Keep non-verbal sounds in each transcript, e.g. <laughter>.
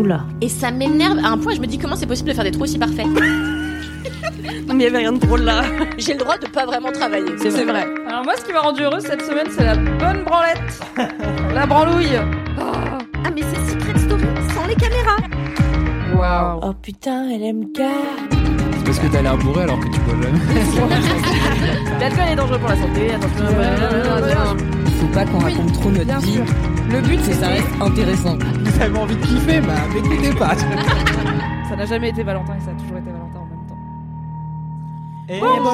Oula. Et ça m'énerve à un point, je me dis comment c'est possible de faire des trous aussi parfaits. <laughs> Non, mais il y avait rien de drôle là. J'ai le droit de pas vraiment travailler. C'est vrai. Alors moi, ce qui m'a rendu heureuse cette semaine, c'est la bonne branlette, <laughs> la branlouille. Ah, mais c'est Secret Story sans les caméras. Waouh. Oh putain, LMK. C'est parce que t'as l'air bourré alors que tu bois jamais. <laughs> L'alcool est dangereux pour la santé. Attention. Faut pas qu'on raconte trop notre vie. sûr. Le but, Que c'est ça reste intéressant. Vous avez envie de kiffer, bah m'écoutez pas. <laughs> Ça n'a jamais été Valentin et ça a toujours été Valentin en même temps. Et Bonjour,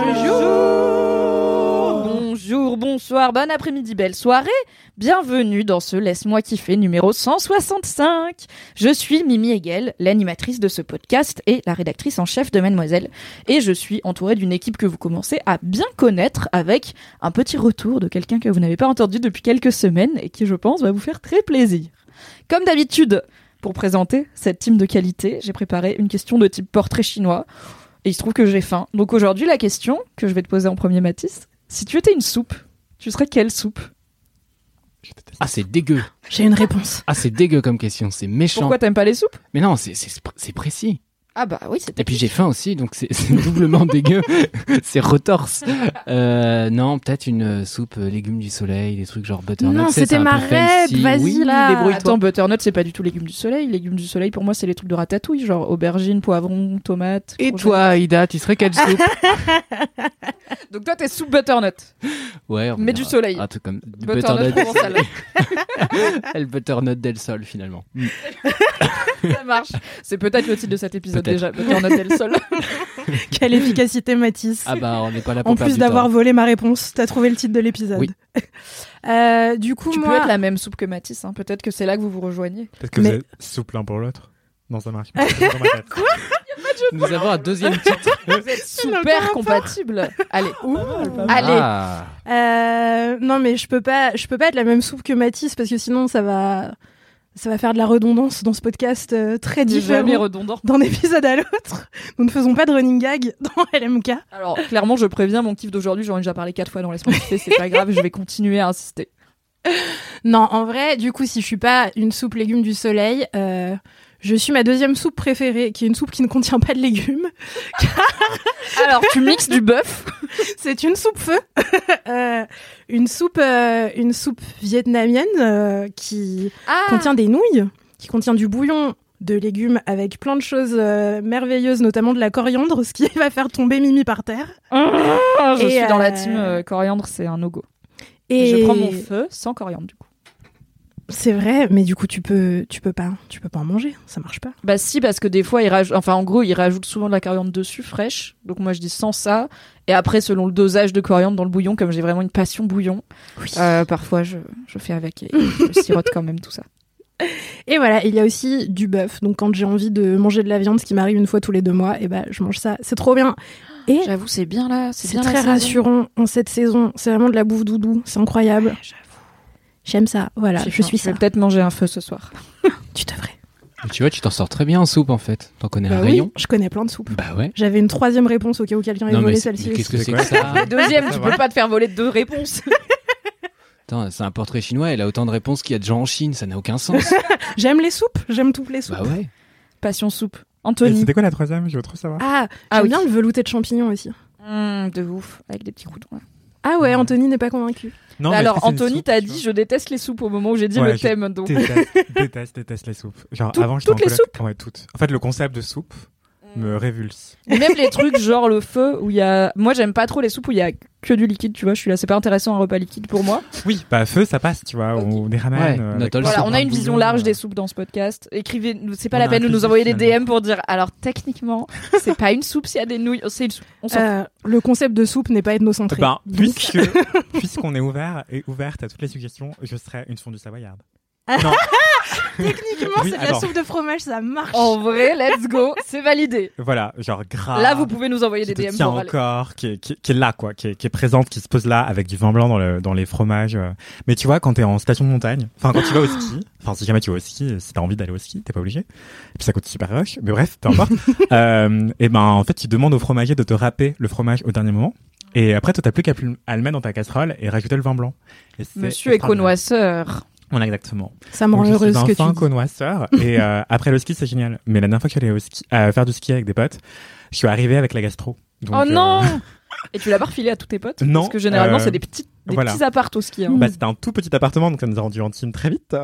bonsoir, bon après-midi, belle soirée. Bienvenue dans ce Laisse-moi kiffer numéro 165. Je suis Mimi Hegel, l'animatrice de ce podcast et la rédactrice en chef de Mademoiselle. Et je suis entourée d'une équipe que vous commencez à bien connaître avec un petit retour de quelqu'un que vous n'avez pas entendu depuis quelques semaines et qui, je pense, va vous faire très plaisir. Comme d'habitude, pour présenter cette team de qualité, j'ai préparé une question de type portrait chinois. Et il se trouve que j'ai faim. Donc aujourd'hui, la question que je vais te poser en premier, Mathis, si tu étais une soupe, tu serais quelle soupe Ah c'est dégueu. J'ai une réponse. Ah c'est dégueu comme question, c'est méchant. Pourquoi t'aimes pas les soupes? Mais non, c'est précis. Ah bah oui, c'était. Et puis j'ai faim aussi, donc c'est <laughs> doublement dégueu. <laughs> c'est retorse. Euh, non, peut-être une euh, soupe euh, légumes du soleil, des trucs genre butternut. Non, c'était ma rêve, vas-y, Oui, là. débrouille-toi. Attends, butternut, c'est pas du tout légumes du soleil. Légumes du soleil, pour moi, c'est les trucs de ratatouille, genre aubergine, poivron, tomate. Et toi, Aïda, tu serais quelle soupe <laughs> Donc toi, t'es soupe butternut. Ouais, on Mais du soleil. Un truc comme du Butternut butternut. provençal. le butternut del sol finalement. Ça marche. C'est peut-être le titre de cet épisode Peut-être. déjà. Butternut del sol. Quelle efficacité, Mathis. Ah bah on n'est pas là pour en plus d'avoir volé ma réponse, t'as trouvé le titre de l'épisode. Oui. <laughs> Euh, du coup, tu moi, peux être la même soupe que Mathis. Hein. Peut-être que c'est là que vous vous rejoignez. Peut-être que Mais- vous êtes souple l'un pour l'autre. Non, ça marche pas. <laughs> Dans ma tête. Nous avons un deuxième titre. <laughs> Vous êtes super compatibles. Allez. Allez. Ah. Euh, non, mais je peux pas, je peux pas être la même soupe que Mathis parce que sinon ça va, ça va faire de la redondance dans ce podcast euh, très différent redondant. d'un épisode à l'autre. Nous ne faisons pas de running gag dans LMK. Alors, clairement, je préviens, mon kiff d'aujourd'hui, j'en ai déjà parlé quatre fois dans kiffer, c'est pas grave, je vais continuer à insister. Non, en vrai, du coup, si je suis pas une soupe légumes du soleil, euh, je suis ma deuxième soupe préférée, qui est une soupe qui ne contient pas de légumes. <laughs> Alors, tu mixes du bœuf. <laughs> C'est une soupe feu, <laughs> Euh, une soupe, euh, une soupe vietnamienne euh, qui Ah, contient des nouilles, qui contient du bouillon de légumes avec plein de choses euh, merveilleuses, notamment de la coriandre, ce qui va faire tomber Mimi par terre. je Et, suis dans la team euh, coriandre, c'est un no-go. Et Je prends mon feu sans coriandre, du coup. C'est vrai, mais du coup tu peux, tu peux pas, tu peux pas en manger, ça marche pas. Bah si, parce que des fois, ils rajoutent, enfin, en gros, ils rajoutent souvent de la coriandre dessus, fraîche. Donc moi, je dis sans ça. Et après, selon le dosage de coriandre dans le bouillon, comme j'ai vraiment une passion bouillon, Oui. euh, parfois, je, je fais avec et je <laughs> sirote quand même tout ça. Et voilà, il y a aussi du bœuf. Donc quand j'ai envie de manger de la viande, ce qui m'arrive une fois tous les deux mois, et ben je mange ça. C'est trop bien. Et J'avoue, c'est bien là. C'est très rassurant en cette saison. C'est vraiment de la bouffe doudou. C'est incroyable. J'aime ça. Voilà, je suis Je ça. vais peut-être manger un feu ce soir. <laughs> Tu devrais. Mais Tu vois, tu t'en sors très bien en soupe en fait. T'en connais Bah un oui, rayon. je connais plein de soupes. Bah ouais. J'avais une troisième réponse au cas où quelqu'un ait volé celle-ci. qu'est-ce que c'est que ça Deuxième, tu peux pas te faire voler deux réponses. <laughs> Attends, c'est un portrait chinois, elle a autant de réponses qu'il y a de gens en Chine, ça n'a aucun sens. <laughs> J'aime les soupes. J'aime toutes les soupes. bah ouais. Passion soupe. Anthony. C'était quoi la troisième? Je veux trop savoir. Ah, Ah j'aime oui. bien le velouté de champignons aussi. Mmh, de ouf, avec des petits croutons. Ah ouais, Anthony n'est pas convaincu. Non, Bah mais alors, Anthony, t'as dit je déteste les soupes au moment où j'ai dit Ouais, le thème. Donc... Déteste, déteste, déteste les soupes. Genre Tout- avant, toutes en les coloc- Ouais, toutes. En fait, le concept de soupe, me révulse. Et même les trucs genre le feu où il y a. Moi, j'aime pas trop les soupes où il y a que du liquide, tu vois. Je suis là, c'est pas intéressant un repas liquide pour moi. Oui, bah feu, ça passe, tu vois, ou des ramen. Ouais, euh, avec Voilà, on a un une vision large euh, des soupes dans ce podcast. Écrivez, c'est pas On la peine de nous envoyer des. DM pour dire. Alors techniquement, c'est pas une soupe s'il y a des nouilles. C'est une soupe. On Euh, le concept de soupe n'est pas ethnocentré. Ben, puisque, puisqu'on est ouvert et ouverte à toutes les suggestions, je serais une fondue savoyarde. Non. <laughs> Techniquement, Oui, c'est de la soupe de fromage, ça marche. En vrai, let's go, c'est validé. Voilà, genre gras. Là, vous pouvez nous envoyer qui des DM aller. encore, qui est, qui, est- qui est là, quoi, qui est, qui est présente, qui se pose là, avec du vin blanc dans, le, dans les fromages. Mais tu vois, quand t'es en station de montagne, enfin, quand tu vas au ski, <laughs> enfin, si jamais tu vas au ski, si t'as envie d'aller au ski, t'es pas obligé. Et puis ça coûte super rush, mais bref, peu importe. <laughs> euh, et ben, en fait, tu demandes au fromager de te râper le fromage au dernier moment. Et après, toi, t'as plus qu'à le mettre dans ta casserole et rajouter le vin blanc. Et Monsieur éconoisseur. On a exactement. Ça me rend heureuse que tu connoisseur. et euh, <laughs> après le ski, c'est génial. Mais la dernière fois que j'allais au ski, euh, faire du ski avec des potes, je suis arrivé avec la gastro. Donc, oh euh, non <laughs> Et tu l'as pas refilé à tous tes potes? Non, Parce que généralement, c'est des petits, des voilà. petits apparts au ski. hein. Bah, c'était un tout petit appartement, donc ça nous a rendu intime très vite.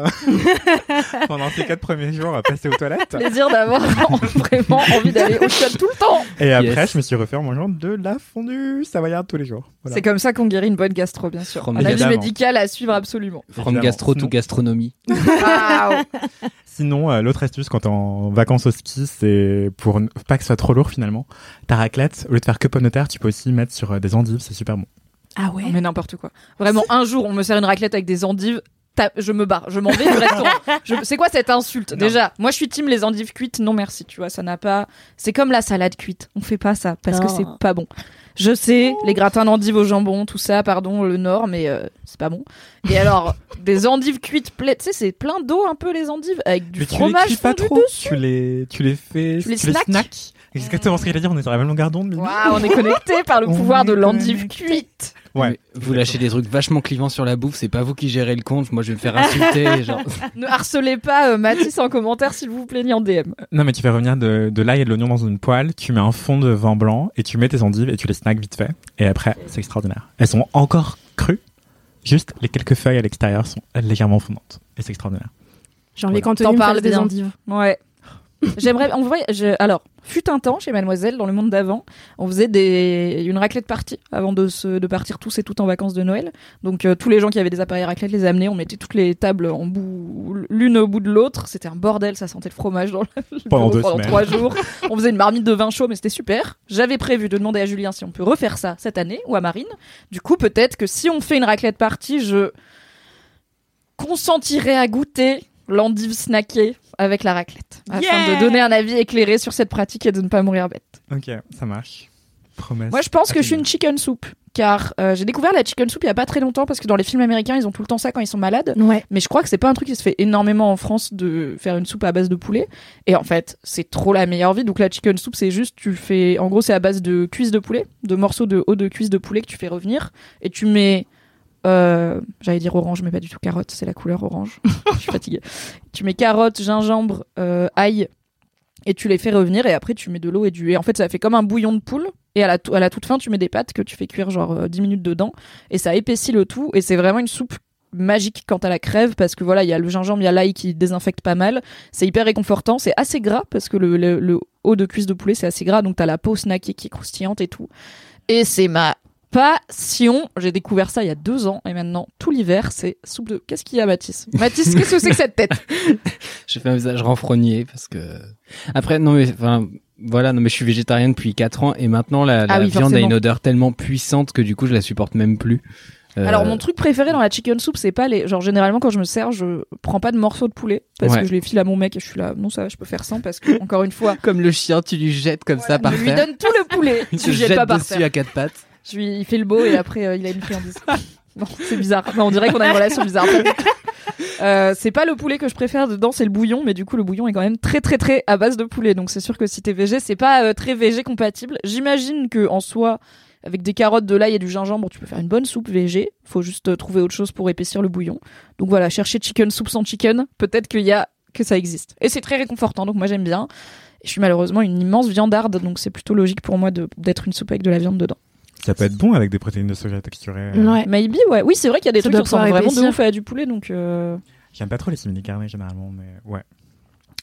<laughs> Pendant ces quatre premiers jours, à passer aux toilettes. Plaisir d'avoir <laughs> vraiment envie d'aller au shot tout le temps. Et après, Yes. je me suis refait en mangeant de la fondue savoyarde tous les jours. Voilà. C'est comme ça qu'on guérit une bonne gastro, bien sûr. From Un avis médical à suivre absolument. From Évidemment. gastro to gastronomie. Waouh <laughs> Sinon, euh, l'autre astuce quand t'es en vacances au ski, c'est pour ne pas que ce soit trop lourd finalement. Ta raclette, au lieu de faire que pommes de terre, tu peux aussi mettre sur euh, des endives, c'est super bon. Ah ouais. Mais n'importe quoi. Vraiment, un jour, on me sert une raclette avec des endives. Je me barre, je m'en vais du restaurant. <laughs> Je- C'est quoi cette insulte Non. Déjà, moi je suis team les endives cuites, non merci, tu vois, ça n'a pas. C'est comme la salade cuite, on fait pas ça parce que Oh. c'est pas bon. Je sais, les gratins d'endives au jambon, tout ça, pardon, le nord, mais euh, c'est pas bon. Et alors, <laughs> des endives cuites, ple- tu sais, c'est plein d'eau un peu les endives, avec du Mais tu les fromage cuis pas fondu trop, dessus. tu les, tu les fais, Tu les snacks Exactement ce qu'il a dire, on est sur la même longueur d'onde. Waouh, on est connecté par le <laughs> On pouvoir de l'endive cuite. Ouais. Mais Vous lâchez des trucs vachement clivants sur la bouffe, c'est pas vous qui gérez le compte, moi je vais me faire insulter. <laughs> genre. Ne harcelez pas euh, Mathis en commentaire, s'il vous plaît, ni en DM. Non, mais tu fais revenir de, de l'ail et de l'oignon dans une poêle, tu mets un fond de vin blanc et tu mets tes endives et tu les snacks vite fait. Et après, c'est extraordinaire. Elles sont encore crues, juste les quelques feuilles à l'extérieur sont légèrement fondantes. Et c'est extraordinaire. J'ai envie Voilà. me parles fasse des endives. Ouais. J'aimerais. En vrai, je- alors, fut un temps chez Mademoiselle, dans le monde d'avant, on faisait des... une raclette partie avant de, se... de partir tous et toutes en vacances de Noël. Donc, euh, tous les gens qui avaient des appareils raclette les amenaient, on mettait toutes les tables en bout, l'une au bout de l'autre. C'était un bordel, ça sentait le fromage dans le <laughs> Pendant bureau pendant trois jours. On faisait une marmite de vin chaud, mais c'était super. J'avais prévu de demander à Julien si on peut refaire ça cette année ou à Marine. Du coup, peut-être que si on fait une raclette partie, je consentirais à goûter l'endive snackée avec la raclette, afin de donner un avis éclairé sur cette pratique et de ne pas mourir bête. Ok, ça marche. Promesse. Moi, je pense que je suis une chicken soup, car euh, j'ai découvert la chicken soup il y a pas très longtemps, parce que dans les films américains, ils ont tout le temps ça quand ils sont malades. Ouais. Mais je crois que c'est pas un truc qui se fait énormément en France de faire une soupe à base de poulet. Et en fait, c'est trop la meilleure vie. Donc la chicken soup, c'est juste, tu fais, en gros, c'est à base de cuisses de poulet, de morceaux de haut de cuisses de poulet que tu fais revenir, et tu mets, euh, j'allais dire orange, mais pas du tout carotte, c'est la couleur orange. <laughs> je suis fatiguée. Tu mets carotte, gingembre, euh, ail, et tu les fais revenir, et après tu mets de l'eau et du. Et en fait, ça fait comme un bouillon de poule. Et à la, toute fin, tu mets des pâtes que tu fais cuire genre euh, 10 minutes dedans, et ça épaissit le tout, et c'est vraiment une soupe magique quand à la crève parce que voilà il y a le gingembre il y a l'ail qui désinfecte pas mal c'est hyper réconfortant c'est assez gras parce que le haut de cuisse de poulet c'est assez gras donc t'as la peau snackée qui est croustillante et tout et c'est ma passion j'ai découvert ça il y a deux ans et maintenant tout l'hiver c'est soupe de qu'est-ce qu'il y a Mathis? Mathis qu'est-ce que c'est que cette tête? <laughs> J'ai fait un visage renfrogné parce que après non mais enfin voilà non mais je suis végétarien depuis 4 ans et maintenant la, la Ah oui, viande a une odeur tellement puissante que du coup je la supporte même plus. Euh, Alors mon truc préféré dans la chicken soup, c'est pas les genre généralement quand je me sers, je prends pas de morceaux de poulet parce Ouais. que je les file à mon mec et je suis là non ça va, je peux faire sans parce que encore une fois <laughs> comme le chien tu lui jettes comme ça par je lui terre. donne tout le poulet, <laughs> tu le jettes jette pas par dessus terre. à quatre pattes. Je lui, il fait le beau et après euh, il a une friandise. <laughs> Bon, c'est bizarre. Non, on dirait qu'on a une relation bizarre. <laughs> Euh, c'est pas le poulet que je préfère dedans, c'est le bouillon, mais du coup le bouillon est quand même très très très à base de poulet, donc c'est sûr que si t'es végé, c'est pas euh, très végé compatible. J'imagine que en soi, avec des carottes, de l'ail et du gingembre, tu peux faire une bonne soupe végé. Faut juste euh, trouver autre chose pour épaissir le bouillon. Donc voilà, chercher chicken soup sans chicken, peut-être qu'il y a que ça existe. Et c'est très réconfortant, donc moi j'aime bien. Et je suis malheureusement une immense viandarde, donc c'est plutôt logique pour moi d'être une soupe avec de la viande dedans. Ça peut être bon avec des protéines de soja texturées. Ouais. Maybe, ouais. Oui, c'est vrai qu'il y a des Ça trucs qui ressemblent vraiment de ouf à du poulet, donc euh, J'aime pas trop les simili carnés généralement, mais ouais.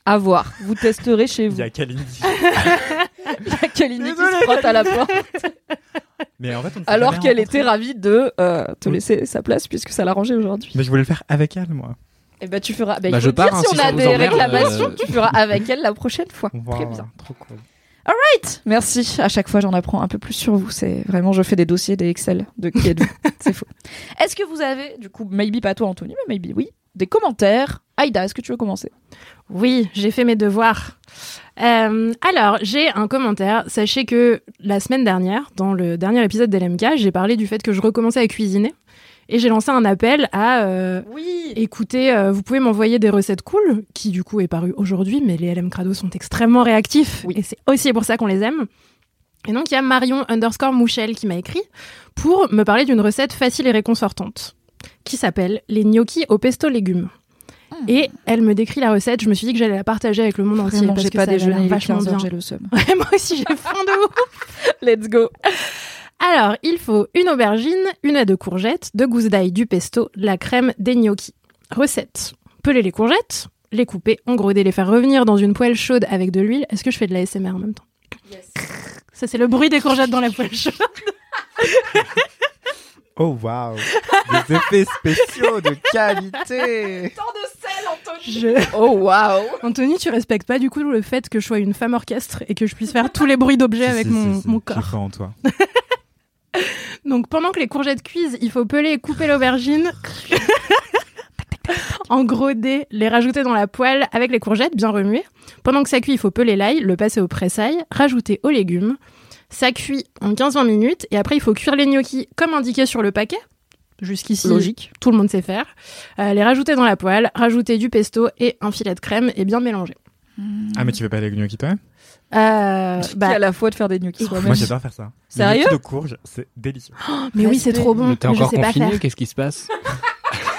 à voir. Vous testerez chez Il vous. <laughs> y a Kalindi. Il y a Kalini qui se frotte à la porte. Mais en fait, on Alors qu'elle rencontrés. était ravie de euh, te Oui. laisser sa place puisque ça l'a rangé aujourd'hui. Mais je voulais le faire avec elle, moi. Et bah tu feras. Bah, il Bah, faut je le dire, pars, hein, si si on a des réclamations, euh. tu feras avec elle la prochaine fois. Très Voilà, bien. Trop cool. Merci. À chaque fois, j'en apprends un peu plus sur vous. C'est vraiment, je fais des dossiers, des Excel de qui êtes-vous. <laughs> C'est faux. Est-ce que vous avez, du coup, maybe pas toi, Anthony, mais maybe oui, des commentaires? Aïda, est-ce que tu veux commencer? Oui, j'ai fait mes devoirs. Euh, alors, j'ai un commentaire. Sachez que la semaine dernière, dans le dernier épisode d'LMK, j'ai parlé du fait que je recommençais à cuisiner. Et j'ai lancé un appel à euh, Oui. écoutez, euh, vous pouvez m'envoyer des recettes cool, qui du coup est paru aujourd'hui, mais les LM Crado sont extrêmement réactifs. Oui. Et c'est aussi pour ça qu'on les aime. Et donc, il y a Marion underscore Mouchel qui m'a écrit pour me parler d'une recette facile et réconfortante qui s'appelle les gnocchis au pesto légumes. Et elle me décrit la recette. Je me suis dit que j'allais la partager avec le monde entier Vraiment, parce que pas ça déjeuné, vachement 15 bien. j'ai le seum. <laughs> Ouais, moi aussi, j'ai faim de ouf. Let's go. Alors, il faut une aubergine, une à deux courgettes, deux gousses d'ail, du pesto, la crème, des gnocchis. Recette. Peler les courgettes, les couper, engroder, les faire revenir dans une poêle chaude avec de l'huile. Est-ce que je fais de la SMR en même temps Ça, c'est le bruit des courgettes dans la poêle chaude. <laughs> Oh waouh Des effets spéciaux de qualité Je- Oh waouh. Anthony, tu respectes pas du coup le fait que je sois une femme orchestre et que je puisse faire tous les bruits d'objets Si, avec si, mon, si, mon corps. en toi. <laughs> Donc pendant que les courgettes cuisent, il faut peler et couper l'aubergine, <laughs> engroder, les rajouter dans la poêle avec les courgettes bien remuées. Pendant que ça cuit, il faut peler l'ail, le passer au pressail, rajouter aux légumes. Ça cuit en 15-20 minutes et après il faut cuire les gnocchis comme indiqué sur le paquet. Jusqu'ici, Logique. tout le monde sait faire. Euh, les rajouter dans la poêle, rajouter du pesto et un filet de crème et bien mélanger. Ah, mais tu veux pas les gnocchis toi Euh, bah, à la fois de faire des gnocchis Moi, soi-même. j'adore faire ça. Les Sérieux gnocchis de courge, c'est délicieux. <gasps> mais oui, c'est trop bon. Mais t'es encore sais pas faire. confiné Qu'est-ce qui se passe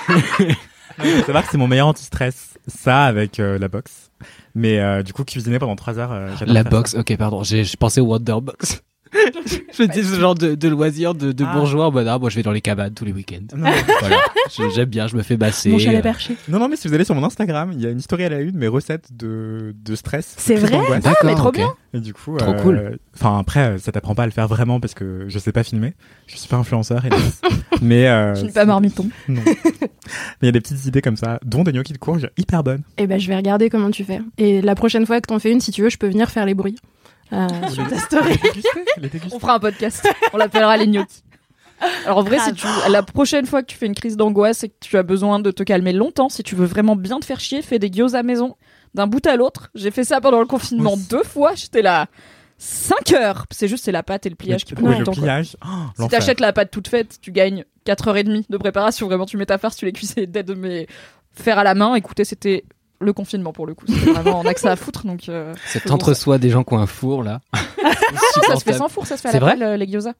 Faut <laughs> savoir que c'est mon meilleur anti-stress. Ça avec euh, la boxe. Mais euh, du coup, cuisiner pendant 3 heures, euh, j'adore La faire box, ok, pardon, j'ai j'ai pensé au Wonderbox. <laughs> je me dis ce genre de, de loisir de, de Ah. bourgeois. en mode, ah, moi je vais dans les cabanes tous les week-ends. Non, <laughs> voilà, Je- j'aime bien, je me fais basser. Mon chalet euh, perché. non, non, mais si vous allez sur mon Instagram, il y a une story à la une, mes recettes de, de stress. C'est vrai. D'accord, mais trop bien. Et du coup, Trop euh, cool. Enfin, après, euh, ça t'apprend pas à le faire vraiment parce que je sais pas filmer. Je suis pas influenceur, hélas. <laughs> mais euh, Tu n'es pas marmiton. Non. mais il y a des petites idées comme ça, dont des gnocchis de courge hyper bonnes. Eh ben, je vais regarder comment tu fais. Et la prochaine fois que t'en fais une, si tu veux, je peux venir faire les bruits. Euh, sur ta story. On fera un podcast. On l'appellera les gnocchis. Alors en vrai, si tu, la prochaine fois que tu fais une crise d'angoisse et que tu as besoin de te calmer longtemps, si tu veux vraiment bien te faire chier, fais des gyoza maison d'un bout à l'autre. J'ai fait ça pendant le confinement Oui. deux fois. J'étais là 5 heures. C'est juste c'est la pâte et le pliage qui prennent le du temps. pliage. Oh, Si t'achètes la pâte toute faite, tu gagnes 4h30 de préparation. Vraiment, tu mets ta farce, tu les cuis, c'est dead. Mais faire à la main, écoutez, c'était le confinement pour le coup. Vraiment, on a que ça à foutre. Donc, euh, Cet entre-soi des gens qui ont un four là. <laughs> ça se fait sans four, ça se fait à la vrai poêle, euh, les gyoza.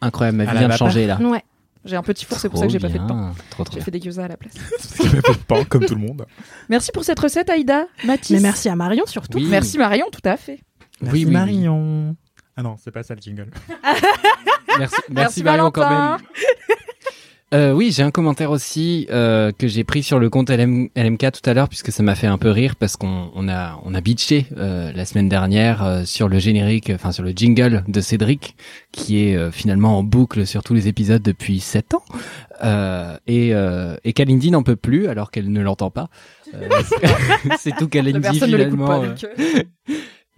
Incroyable, ma vie vient de changer là. Ouais. J'ai un petit four, c'est pour ça que j'ai pas fait de pain. J'ai fait des gyoza à la place. <laughs> Avait pas de pain, comme tout le monde. Merci pour cette recette, Aïda. Mathis. Mais merci à Marion surtout. Oui. Merci Marion, tout à fait. Merci oui, oui. Marion. Ah non, c'est pas ça le jingle. <laughs> Merci, merci, Marion quand même. Euh, oui, j'ai un commentaire aussi euh, que j'ai pris sur le compte LM, LMK tout à l'heure puisque ça m'a fait un peu rire parce qu'on on a on a bitché euh, la semaine dernière euh, sur le générique, enfin sur le jingle de Cédric qui est euh, finalement en boucle sur tous les épisodes depuis sept ans euh, et euh, et Kalindi n'en peut plus alors qu'elle ne l'entend pas. <laughs> C'est tout Kalindi finalement.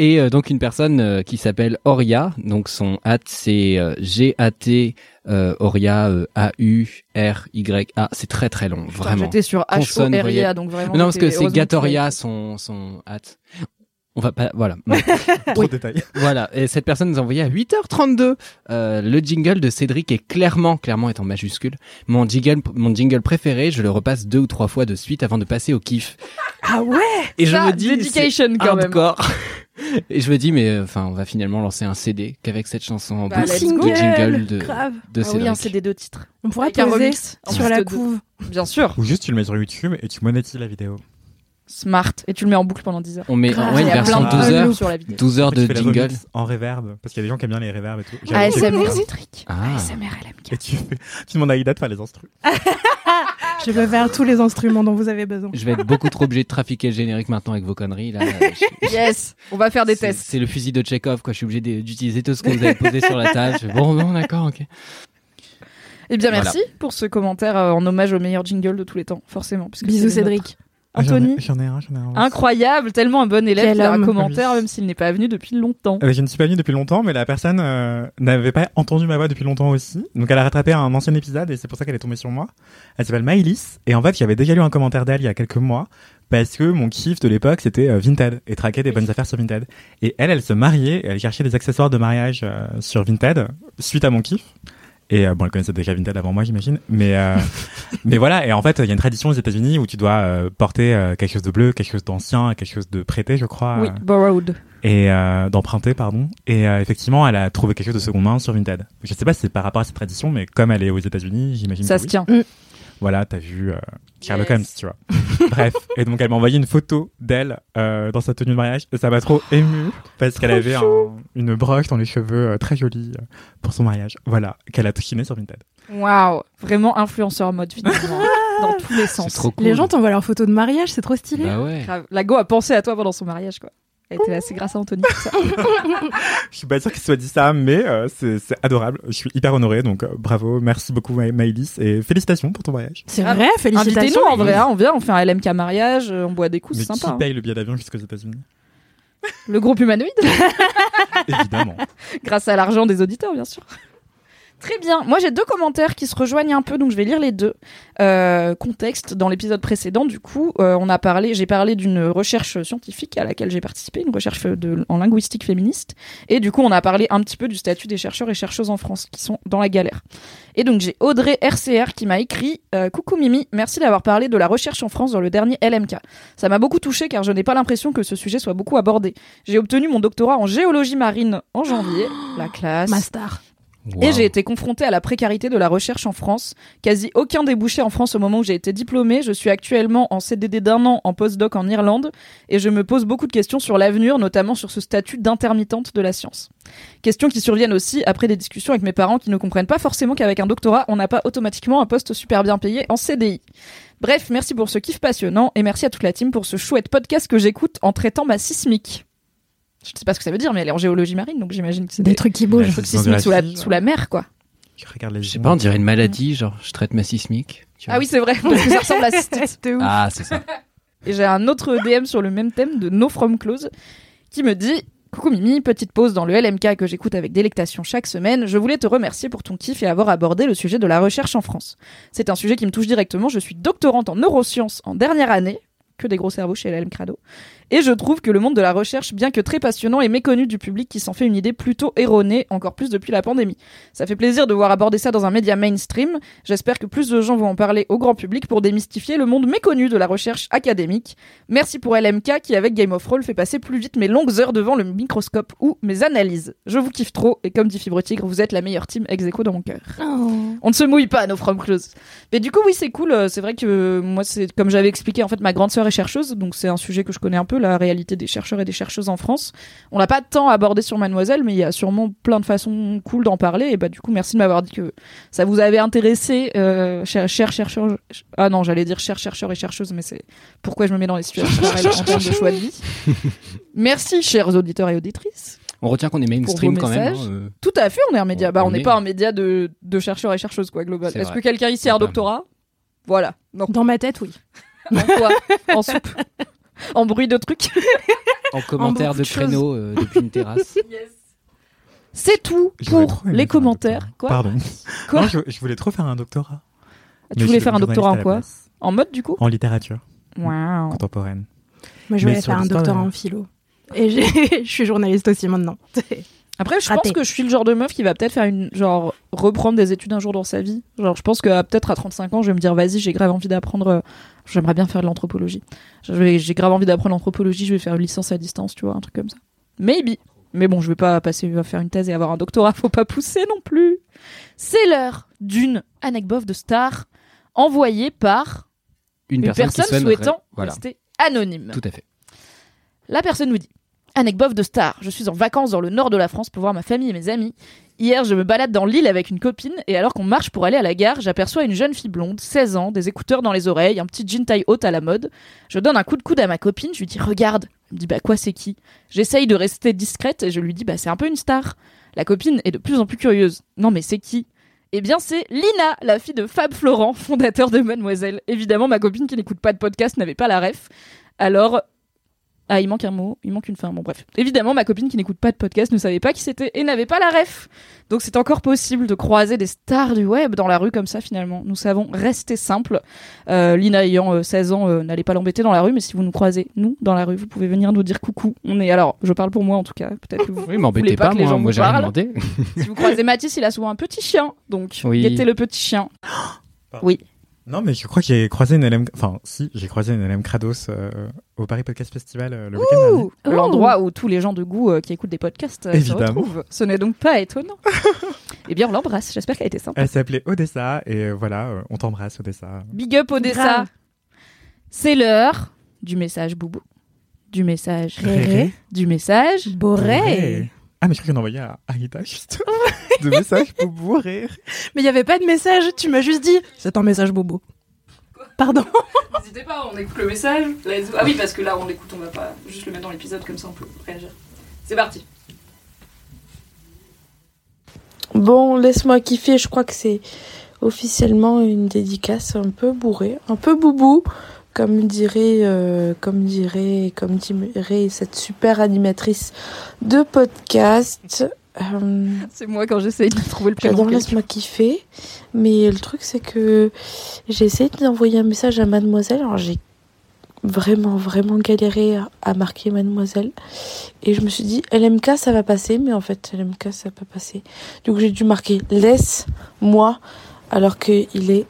et euh, donc une personne qui s'appelle Oria, donc son hâte c'est euh, G-A-T euh, Oria euh, A-U-R-Y-A, c'est très très long, putain, vraiment. J'étais sur Consonne, H-O-R-I-A, voyelle. donc vraiment. non parce que c'est Gatoria son son hâte. On va pas voilà. <laughs> Trop de détails. voilà, et cette personne nous a envoyé à 8h32 euh, le jingle de Cédric est clairement clairement est en majuscule. Mon jingle mon jingle préféré, je le repasse deux ou trois fois de suite avant de passer au kiff. Ah ouais Et je Ça, me dis c'est dedication quand même. Et je me dis, mais euh, enfin, on va finalement lancer un CD qu'avec cette chanson en Bah, boucle, jingle de, Grave. de Ah oui, un CD de titres. On pourra poser sur la couve. Bien sûr. Ou juste tu le mets sur YouTube et tu monétises la vidéo. Smart. Et tu le mets en boucle pendant 10 heures. On met ouais, Il une version plein de 12 heures, loop sur la vidéo. 12 heures de jingle. en reverb parce qu'il y a des gens qui aiment bien les reverbs et tout. ASMR électrique. Ah. ASMR LMK. Et tu, fais, tu demandes à Ida de faire les instrus. <laughs> Je peux faire tous les instruments dont vous avez besoin. Je vais être beaucoup trop obligé de trafiquer le générique maintenant avec vos conneries là. Je- <laughs> Yes, on va faire des tests. C'est le fusil de Chekhov quoi. Je suis obligé d'utiliser tout ce que vous avez posé sur la table. Bon, non, d'accord, ok. Eh bien, Voilà. merci pour ce commentaire euh, en hommage au meilleur jingle de tous les temps, forcément. Bisous. Cédric. Anthony, J'en ai un, j'en ai un. incroyable, tellement un bon élève Quel a un commentaire, même s'il n'est pas venu depuis longtemps. Euh, je ne suis pas venu depuis longtemps, mais la personne euh, n'avait pas entendu ma voix depuis longtemps aussi. Donc elle a rattrapé un ancien épisode et c'est pour ça qu'elle est tombée sur moi. Elle s'appelle Maïlis et en fait j'avais déjà lu un commentaire d'elle il y a quelques mois parce que mon kiff de l'époque c'était euh, Vinted et traquer des bonnes affaires sur Vinted. Et elle, elle se mariait et elle cherchait des accessoires de mariage euh, sur Vinted suite à mon kiff. Et euh, bon, elle connaissait déjà Vinted avant moi, j'imagine. Mais euh, <laughs> mais voilà. Et en fait, il y a une tradition aux États-Unis où tu dois euh, porter euh, quelque chose de bleu, quelque chose d'ancien, quelque chose de prêté, je crois. Oui, borrowed. et euh, d'emprunter pardon et euh, effectivement elle a trouvé quelque chose de seconde main sur Vinted je sais pas si c'est par rapport à cette tradition mais comme elle est aux États-Unis j'imagine Ça que se oui. tient. voilà t'as vu euh, Sherlock Yes. Holmes tu vois <laughs> bref et donc elle m'a envoyé une photo d'elle euh, dans sa tenue de mariage et ça m'a trop ému parce qu'elle avait un- une broche dans les cheveux euh, très jolie euh, pour son mariage voilà qu'elle a chiné sur Vinted Waouh, vraiment influenceur mode finalement, <laughs> dans tous les sens. trop cool. Les gens t'envoient leurs photos de mariage, c'est trop stylé. Bah ouais. La Go a pensé à toi pendant son mariage, quoi. Elle était là, c'est grâce à Anthony. tout ça. <laughs> je suis pas sûr qu'il soit dit ça mais euh, c'est c'est adorable je suis hyper honoré donc euh, bravo merci beaucoup Ma- Maïlis et félicitations pour ton mariage C'est Ah, vrai, félicitations. Invitez-nous en vrai, Maëlys. hein, on vient, on fait un LMK mariage, euh, on boit des coups, mais c'est qui sympa. hein. paye le billet d'avion jusqu'aux États-Unis? Le groupe humanoïde, <laughs> évidemment grâce à l'argent des auditeurs, bien sûr. Très bien. Moi, j'ai deux commentaires qui se rejoignent un peu, donc je vais lire les deux. Euh, contexte dans l'épisode précédent, du coup, euh, on a parlé, j'ai parlé d'une recherche scientifique à laquelle j'ai participé, une recherche de, en linguistique féministe, et du coup, on a parlé un petit peu du statut des chercheurs et chercheuses en France qui sont dans la galère. Et donc, j'ai Audrey RCR qui m'a écrit euh, Coucou Mimi, merci d'avoir parlé de la recherche en France dans le dernier LMK. Ça m'a beaucoup touché car je n'ai pas l'impression que ce sujet soit beaucoup abordé. J'ai obtenu mon doctorat en géologie marine en janvier, <gasps> la classe. Ma Et j'ai été confrontée à la précarité de la recherche en France. Quasi aucun débouché en France au moment où j'ai été diplômée. Je suis actuellement en CDD d'un an en postdoc en Irlande et je me pose beaucoup de questions sur l'avenir, notamment sur ce statut d'intermittente de la science. Questions qui surviennent aussi après des discussions avec mes parents qui ne comprennent pas forcément qu'avec un doctorat, on n'a pas automatiquement un poste super bien payé en CDI. Bref, merci pour ce kiff passionnant et merci à toute la team pour ce chouette podcast que j'écoute en traitant ma sismique. Je ne sais pas ce que ça veut dire, mais elle est en géologie marine, donc j'imagine que c'est Des des trucs qui bougent. trucs sismiques sous la, sous la mer, quoi. Je regarde les Je sais pas, on dirait une maladie, genre je traite ma sismique. tu vois. Ah oui, c'est vrai, parce que ça ressemble à <laughs> cystite. De ouf. Ah, c'est ça. Et j'ai un autre DM sur le même thème de No From Close qui me dit Coucou Mimi, petite pause dans le LMK que j'écoute avec délectation chaque semaine. Je voulais te remercier pour ton kiff et avoir abordé le sujet de la recherche en France. C'est un sujet qui me touche directement. Je suis doctorante en neurosciences en dernière année. Que des gros cerveaux chez LM Crado. Et je trouve que le monde de la recherche, bien que très passionnant, est méconnu du public qui s'en fait une idée plutôt erronée, encore plus depuis la pandémie. Ça fait plaisir de voir aborder ça dans un média mainstream. J'espère que plus de gens vont en parler au grand public pour démystifier le monde méconnu de la recherche académique. Merci pour LMK qui, avec Game of Roll, fait passer plus vite mes longues heures devant le microscope ou mes analyses. Je vous kiffe trop et comme dit Fibre Tigre, vous êtes la meilleure team ex dans mon cœur. Oh. On ne se mouille pas, nos from close. Mais du coup, oui, c'est cool. Euh, C'est vrai que moi, c'est comme j'avais expliqué, en fait, ma grande sœur est chercheuse, donc c'est un sujet que je connais un peu, la réalité des chercheurs et des chercheuses en France. On l'a pas tant abordé sur Mademoiselle, mais il y a sûrement plein de façons cool d'en parler. Et bah, du coup, merci de m'avoir dit que ça vous avait intéressé, euh, chers chers chercheurs. Ah non, j'allais dire chers chercheurs et chercheuses, mais c'est pourquoi je me mets dans les situations pareilles en termes de choix de vie. Merci, chers auditeurs et auditrices. On retient qu'on est mainstream quand même. hein, euh. Tout à fait, on est un média. On- bah, on n'est est- pas un média de, de chercheurs et chercheuses, quoi, global. Est-ce que quelqu'un ici a un doctorat? Voilà. Non. Dans ma tête, oui. En quoi? En soupe <laughs> En bruit de trucs En commentaire de de euh, depuis une terrasse. <laughs> C'est tout pour les commentaires. Quoi Pardon. <laughs> Quoi Non, je, je voulais trop faire un doctorat. Tu Mais voulais faire un doctorat en quoi. En mode, du coup En littérature Waouh. contemporaine. Moi, je Mais voulais faire un doctorat euh, en philo. Et je suis journaliste aussi maintenant. Après, je Raté. pense que je suis le genre de meuf qui va peut-être faire une. Genre, reprendre des études un jour dans sa vie. Genre, je pense que euh, peut-être à 35 ans, je vais me dire, vas-y, j'ai grave envie d'apprendre. euh, J'aimerais bien faire de l'anthropologie. J'ai grave envie d'apprendre l'anthropologie, je vais faire une licence à distance, tu vois, un truc comme ça. Maybe. Mais bon, je vais pas passer à faire une thèse et avoir un doctorat, faut pas pousser non plus. C'est l'heure d'une anecdote de star envoyée par Une, une personne, souhaitant Voilà. rester anonyme. Tout à fait. La personne nous dit Anecdote de star. Je suis en vacances dans le nord de la France pour voir ma famille et mes amis. Hier, je me balade dans l'île avec une copine et alors qu'on marche pour aller à la gare, j'aperçois une jeune fille blonde, 16 ans, des écouteurs dans les oreilles, un petit jean taille haute à la mode. Je donne un coup de coude à ma copine, je lui dis regarde. Elle me dit bah quoi c'est qui? J'essaye de rester discrète et je lui dis bah c'est un peu une star. La copine est de plus en plus curieuse. Non mais c'est qui? Eh bien, c'est Lina, la fille de Fab Florent, fondateur de Mademoiselle. Évidemment, ma copine qui n'écoute pas de podcast n'avait pas la ref. Alors, ah, il manque un mot, il manque une fin. Bon, bref. Évidemment, ma copine qui n'écoute pas de podcast ne savait pas qui c'était et n'avait pas la ref. Donc, c'est encore possible de croiser des stars du web dans la rue comme ça, finalement. Nous savons rester simple. Euh, Lina, ayant euh, 16 ans, euh, n'allez pas l'embêter dans la rue, mais si vous nous croisez, nous, dans la rue, vous pouvez venir nous dire coucou. On est, alors, je parle pour moi en tout cas. Peut-être que vous. <laughs> Oui, m'embêtez pas pas, que les moi, gens moi j'ai rien demandé. si vous croisez Mathis, il a souvent un petit chien. Donc, Oui. guettez le petit chien. <gasps> Non, mais je crois que j'ai croisé une LM, enfin, si, j'ai croisé une LM Krados euh, au Paris Podcast Festival euh, le week-end dernier. Ouh, L'endroit où tous les gens de goût euh, qui écoutent des podcasts euh, se Évidemment. retrouvent. Ce n'est donc pas étonnant. <laughs> eh bien, on l'embrasse. J'espère qu'elle a été sympa. Elle s'appelait Odessa et voilà, euh, on t'embrasse Odessa. Big up Odessa. C'est l'heure du message boubou, du message Réré. du message Boré. Ah, mais je crois qu'on envoyait à Arita juste <laughs> de messages pour bourrer. Mais il y avait pas de message, tu m'as juste dit c'est un message bobo. Pardon. <laughs> N'hésitez pas, on écoute le message. Ah oui, parce que là, on l'écoute, on va pas juste le mettre dans l'épisode comme ça, on peut réagir. C'est parti. Bon, laisse-moi kiffer, je crois que c'est officiellement une dédicace un peu bourrée, un peu boubou, comme dirait, euh, comme dirait, comme dirait cette super animatrice de podcast. Euh, C'est moi quand j'essaye de trouver le prénom. J'adore. Laisse-moi kiffer, mais le truc c'est que j'ai essayé d'envoyer un message à Mademoiselle, alors j'ai vraiment vraiment galéré à, marquer Mademoiselle, et je me suis dit LMK ça va passer, mais en fait LMK ça va pas passer. Coup j'ai dû marquer laisse-moi, alors qu'il est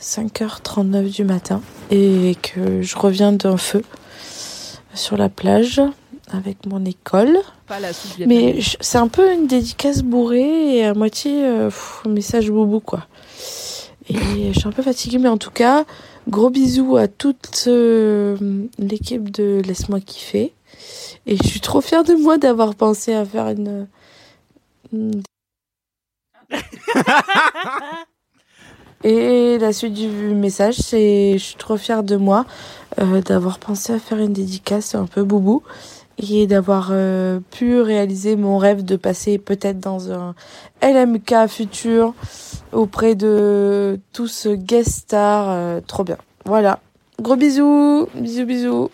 5h39 du matin, et que je reviens d'un feu sur la plage avec mon école. Pas la Mais je- c'est un peu une dédicace bourrée et à moitié euh, pff, message boubou quoi. Et je suis un peu fatiguée, mais en tout cas, gros bisous à toute euh, l'équipe de Laisse-moi kiffer. Et je suis trop fière de moi d'avoir pensé à faire une. une- <laughs> Et la suite du message, c'est je suis trop fière de moi euh, d'avoir pensé à faire une dédicace un peu boubou et d'avoir euh, pu réaliser mon rêve de passer peut-être dans un LMK futur auprès de tous guest stars. euh, trop bien. Voilà. Gros bisous. Bisous, bisous.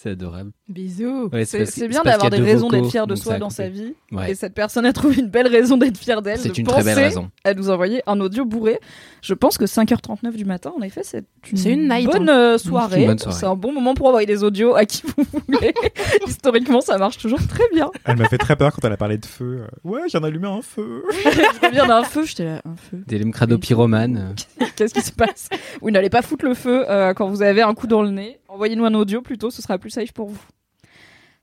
C'est adorable. Bisous. Ouais, C'est bien d'avoir des raisons d'être fier de soi dans sa vie. Ouais. Et cette personne a trouvé une belle raison d'être fière d'elle. C'est de une très belle raison. à nous envoyer un audio bourré. Je pense que 5h39 du matin, en effet, c'est une, bonne hein. euh, soirée. bonne soirée. C'est un bon moment pour envoyer des audios à qui vous voulez. <laughs> Historiquement, ça marche toujours très bien. Elle m'a fait très peur quand elle a parlé de feu. Ouais, j'en ai allumé un feu. <laughs> Je reviens d'un feu, j'étais là, un feu. Des lemcrado pyromanes. <laughs> Qu'est-ce qui se passe? Oui, n'allez pas foutre le feu euh, quand vous avez un coup dans le nez. Envoyez-nous un audio plutôt, ce sera plus safe pour vous.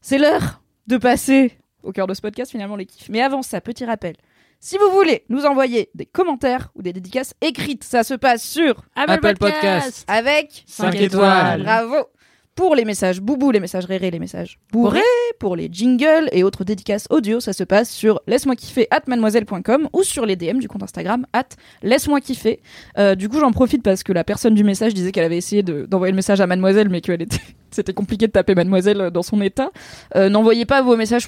C'est l'heure de passer au cœur de ce podcast, finalement, les kiffs. Mais avant ça, petit rappel. Si vous voulez nous envoyer des commentaires ou des dédicaces écrites, ça se passe sur Apple Podcast. avec Cinq étoiles. Bravo. Pour les messages boubou, les messages rérés, les messages bourrés, pour les jingles et autres dédicaces audio, ça se passe sur laisse-moi kiffer at mademoiselle.com ou sur les DM du compte Instagram at laisse-moi kiffer. Euh, du coup, j'en profite parce que la personne du message disait qu'elle avait essayé de- d'envoyer le message à mademoiselle, mais qu'elle était, <laughs> c'était compliqué de taper mademoiselle dans son état. Euh, N'envoyez pas vos messages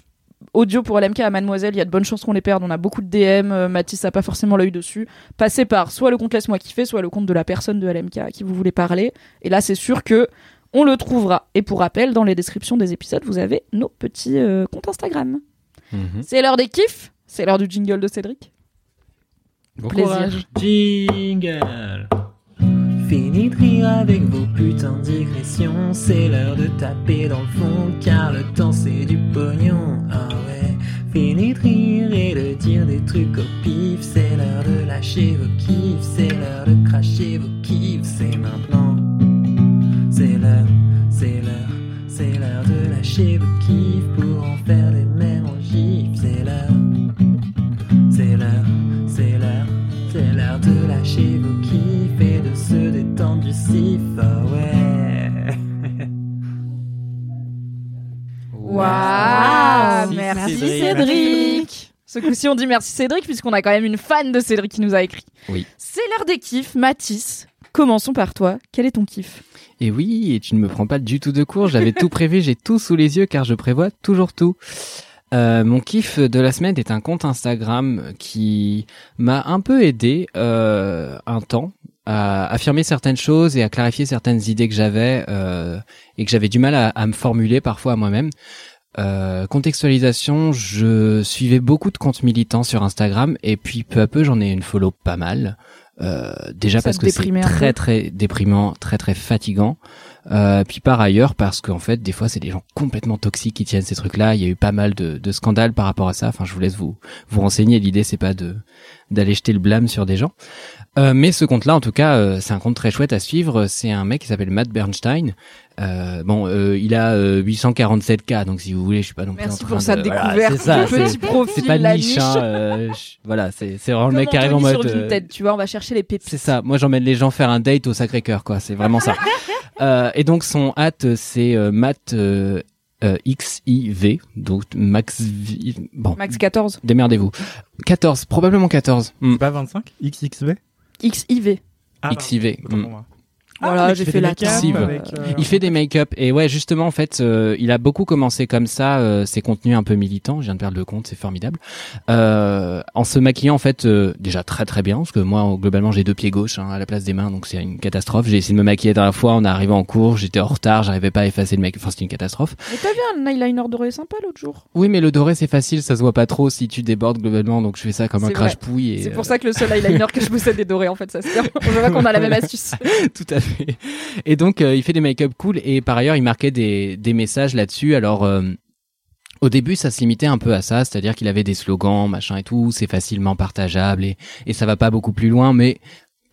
audio pour LMK à mademoiselle, il y a de bonnes chances qu'on les perde, on a beaucoup de DM, euh, Mathis a pas forcément l'œil dessus. Passez par soit le compte laisse-moi kiffer, soit le compte de la personne de LMK à qui vous voulez parler. Et là, c'est sûr que on le trouvera. Et pour rappel, dans les descriptions des épisodes, vous avez nos petits euh, comptes Instagram. Mhm. C'est l'heure des kiffs, c'est l'heure du jingle de Cédric. Bon Plaisir. courage. Jingle. Fini de rire avec vos putains de digressions. C'est l'heure de taper dans le fond, car le temps c'est du pognon. Ah ouais. Fini de rire et de dire des trucs au pif. C'est l'heure de lâcher vos kiffs. C'est l'heure de cracher vos kiffs. C'est maintenant. C'est l'heure, c'est l'heure, c'est l'heure de lâcher le kiff pour en faire des mêmes en gif. C'est l'heure, c'est l'heure, c'est l'heure, c'est l'heure de lâcher vos kiffs et de se détendre du sif. Oh ouais. Wow, merci, Cédric. Ce coup-ci, on dit merci Cédric, puisqu'on a quand même une fan de Cédric qui nous a écrit. Oui. C'est l'heure des kiffs, Mathis commençons par toi. Quel est ton kiff? Et oui, et tu ne me prends pas du tout de cours. J'avais tout prévu, j'ai tout sous les yeux car je prévois toujours tout. Euh, mon kiff de la semaine est un compte Instagram qui m'a un peu aidé euh, un temps à affirmer certaines choses et à clarifier certaines idées que j'avais euh, et que j'avais du mal à, à me formuler parfois à moi-même. Contextualisation, je suivais beaucoup de comptes militants sur Instagram et puis peu à peu j'en ai une follow pas mal. Euh, déjà parce que c'est très très déprimant, très très fatigant. Euh, puis par ailleurs parce qu'en fait des fois c'est des gens complètement toxiques qui tiennent ces trucs-là. Il y a eu pas mal de, de scandales par rapport à ça. Enfin je vous laisse vous vous renseigner. L'idée c'est pas de d'aller jeter le blâme sur des gens. Euh, mais ce compte-là, en tout cas, euh, c'est un compte très chouette à suivre. C'est un mec qui s'appelle Matt Bernstein. Euh, bon, euh, il a euh, 847 k, donc si vous voulez, je suis pas non plus Merci en pour train sa de... découverte, Voilà, c'est ça, le c'est- petit profil, C'est pas de la niche, niche. hein, euh, je- voilà, c'est c'est vraiment le mec qui arrive en mode. sur euh, Vinted, tu vois, on va chercher les pépites. c'est ça. Moi, j'emmène les gens faire un date au Sacré-Cœur, quoi. C'est vraiment ça. <laughs> Euh, et donc, son hâte, c'est euh, Matt euh, euh, XIV. Donc, Max. V- Bon, Max 14. démerdez-vous. 14, probablement 14. Hmm. C'est pas 25 XXV XIV. ah, XIV. hmm. Voilà, Ah, mais j'ai fait la make-up euh, Il fait des make-up et ouais justement en fait euh, il a beaucoup commencé comme ça euh, ses contenus un peu militants. Je viens de perdre le compte, c'est formidable. Euh, en se maquillant en fait euh, déjà très très bien parce que moi globalement j'ai deux pieds gauches hein, à la place des mains donc c'est une catastrophe. J'ai essayé de me maquiller dans la fois, on est arrivé en cours, j'étais en retard, j'arrivais pas à effacer le make. Enfin c'était une catastrophe. Mais t'as vu un eyeliner doré sympa l'autre jour Oui mais le doré c'est facile, ça se voit pas trop si tu débordes globalement donc je fais ça comme un C'est crash pouille. C'est euh, pour ça que le seul eyeliner que je possède est doré en fait, ça se. Je vois qu'on a la même <laughs> astuce. Tout à fait. <laughs> Et donc, euh, il fait des make-up cool et par ailleurs, il marquait des, des messages là-dessus. Alors, euh, au début, ça se limitait un peu à ça, c'est-à-dire qu'il avait des slogans, machin et tout, c'est facilement partageable et, et ça va pas beaucoup plus loin, mais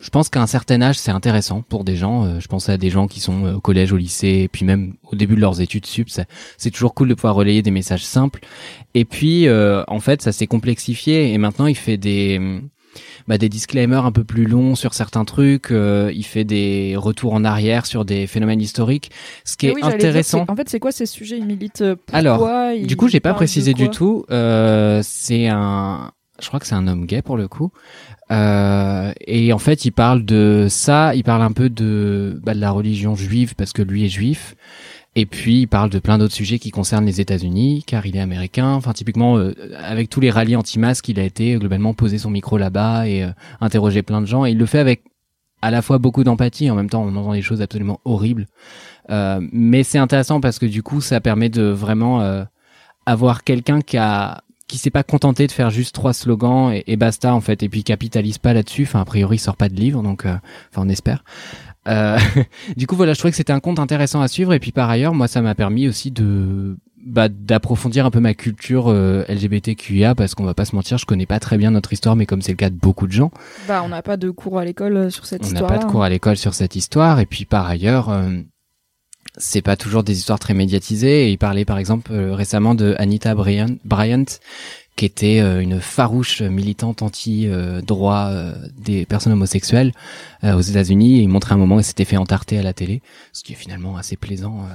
je pense qu'à un certain âge, c'est intéressant pour des gens. Euh, je pense à des gens qui sont euh, au collège, au lycée, et puis même au début de leurs études sup. C'est toujours cool de pouvoir relayer des messages simples. Et puis, euh, en fait, ça s'est complexifié et maintenant, il fait des bah, des disclaimers un peu plus longs sur certains trucs. euh, il fait des retours en arrière sur des phénomènes historiques, ce qui Mais est oui, j'allais dire, intéressant. en fait, c'est quoi ces sujets? Il milite euh, pourquoi Alors, il Du coup, j'ai pas précisé du tout. Euh, c'est un, je crois que c'est un homme gay pour le coup. Euh, et en fait, il parle de ça. Il parle un peu de, bah, de la religion juive parce que lui est juif. Et puis, il parle de plein d'autres sujets qui concernent les États-Unis, car il est américain. Enfin, typiquement, euh, avec tous les rallyes anti-masques, il a été euh, globalement poser son micro là-bas et euh, interroger plein de gens. Et il le fait avec à la fois beaucoup d'empathie, en même temps, on entend des choses absolument horribles. Euh, mais c'est intéressant parce que du coup, ça permet de vraiment euh, avoir quelqu'un qui a qui s'est pas contenté de faire juste trois slogans et, basta en fait et puis capitalise pas là-dessus enfin a priori il sort pas de livre donc euh, enfin on espère euh, <laughs> du coup voilà je trouvais que c'était un compte intéressant à suivre et puis par ailleurs moi ça m'a permis aussi de bah, d'approfondir un peu ma culture euh, LGBTQIA parce qu'on va pas se mentir je connais pas très bien notre histoire mais comme c'est le cas de beaucoup de gens Bah, on n'a pas de cours à l'école euh, sur cette on n'a histoire. pas de cours à l'école sur cette histoire. Et puis par ailleurs, euh, c'est pas toujours des histoires très médiatisées. Et il parlait par exemple euh, récemment de Anita Bryant, Bryant qui était euh, une farouche militante anti-droit euh, des personnes homosexuelles euh, aux États-Unis. Et il montrait un moment elle s'était fait entarter à la télé, ce qui est finalement assez plaisant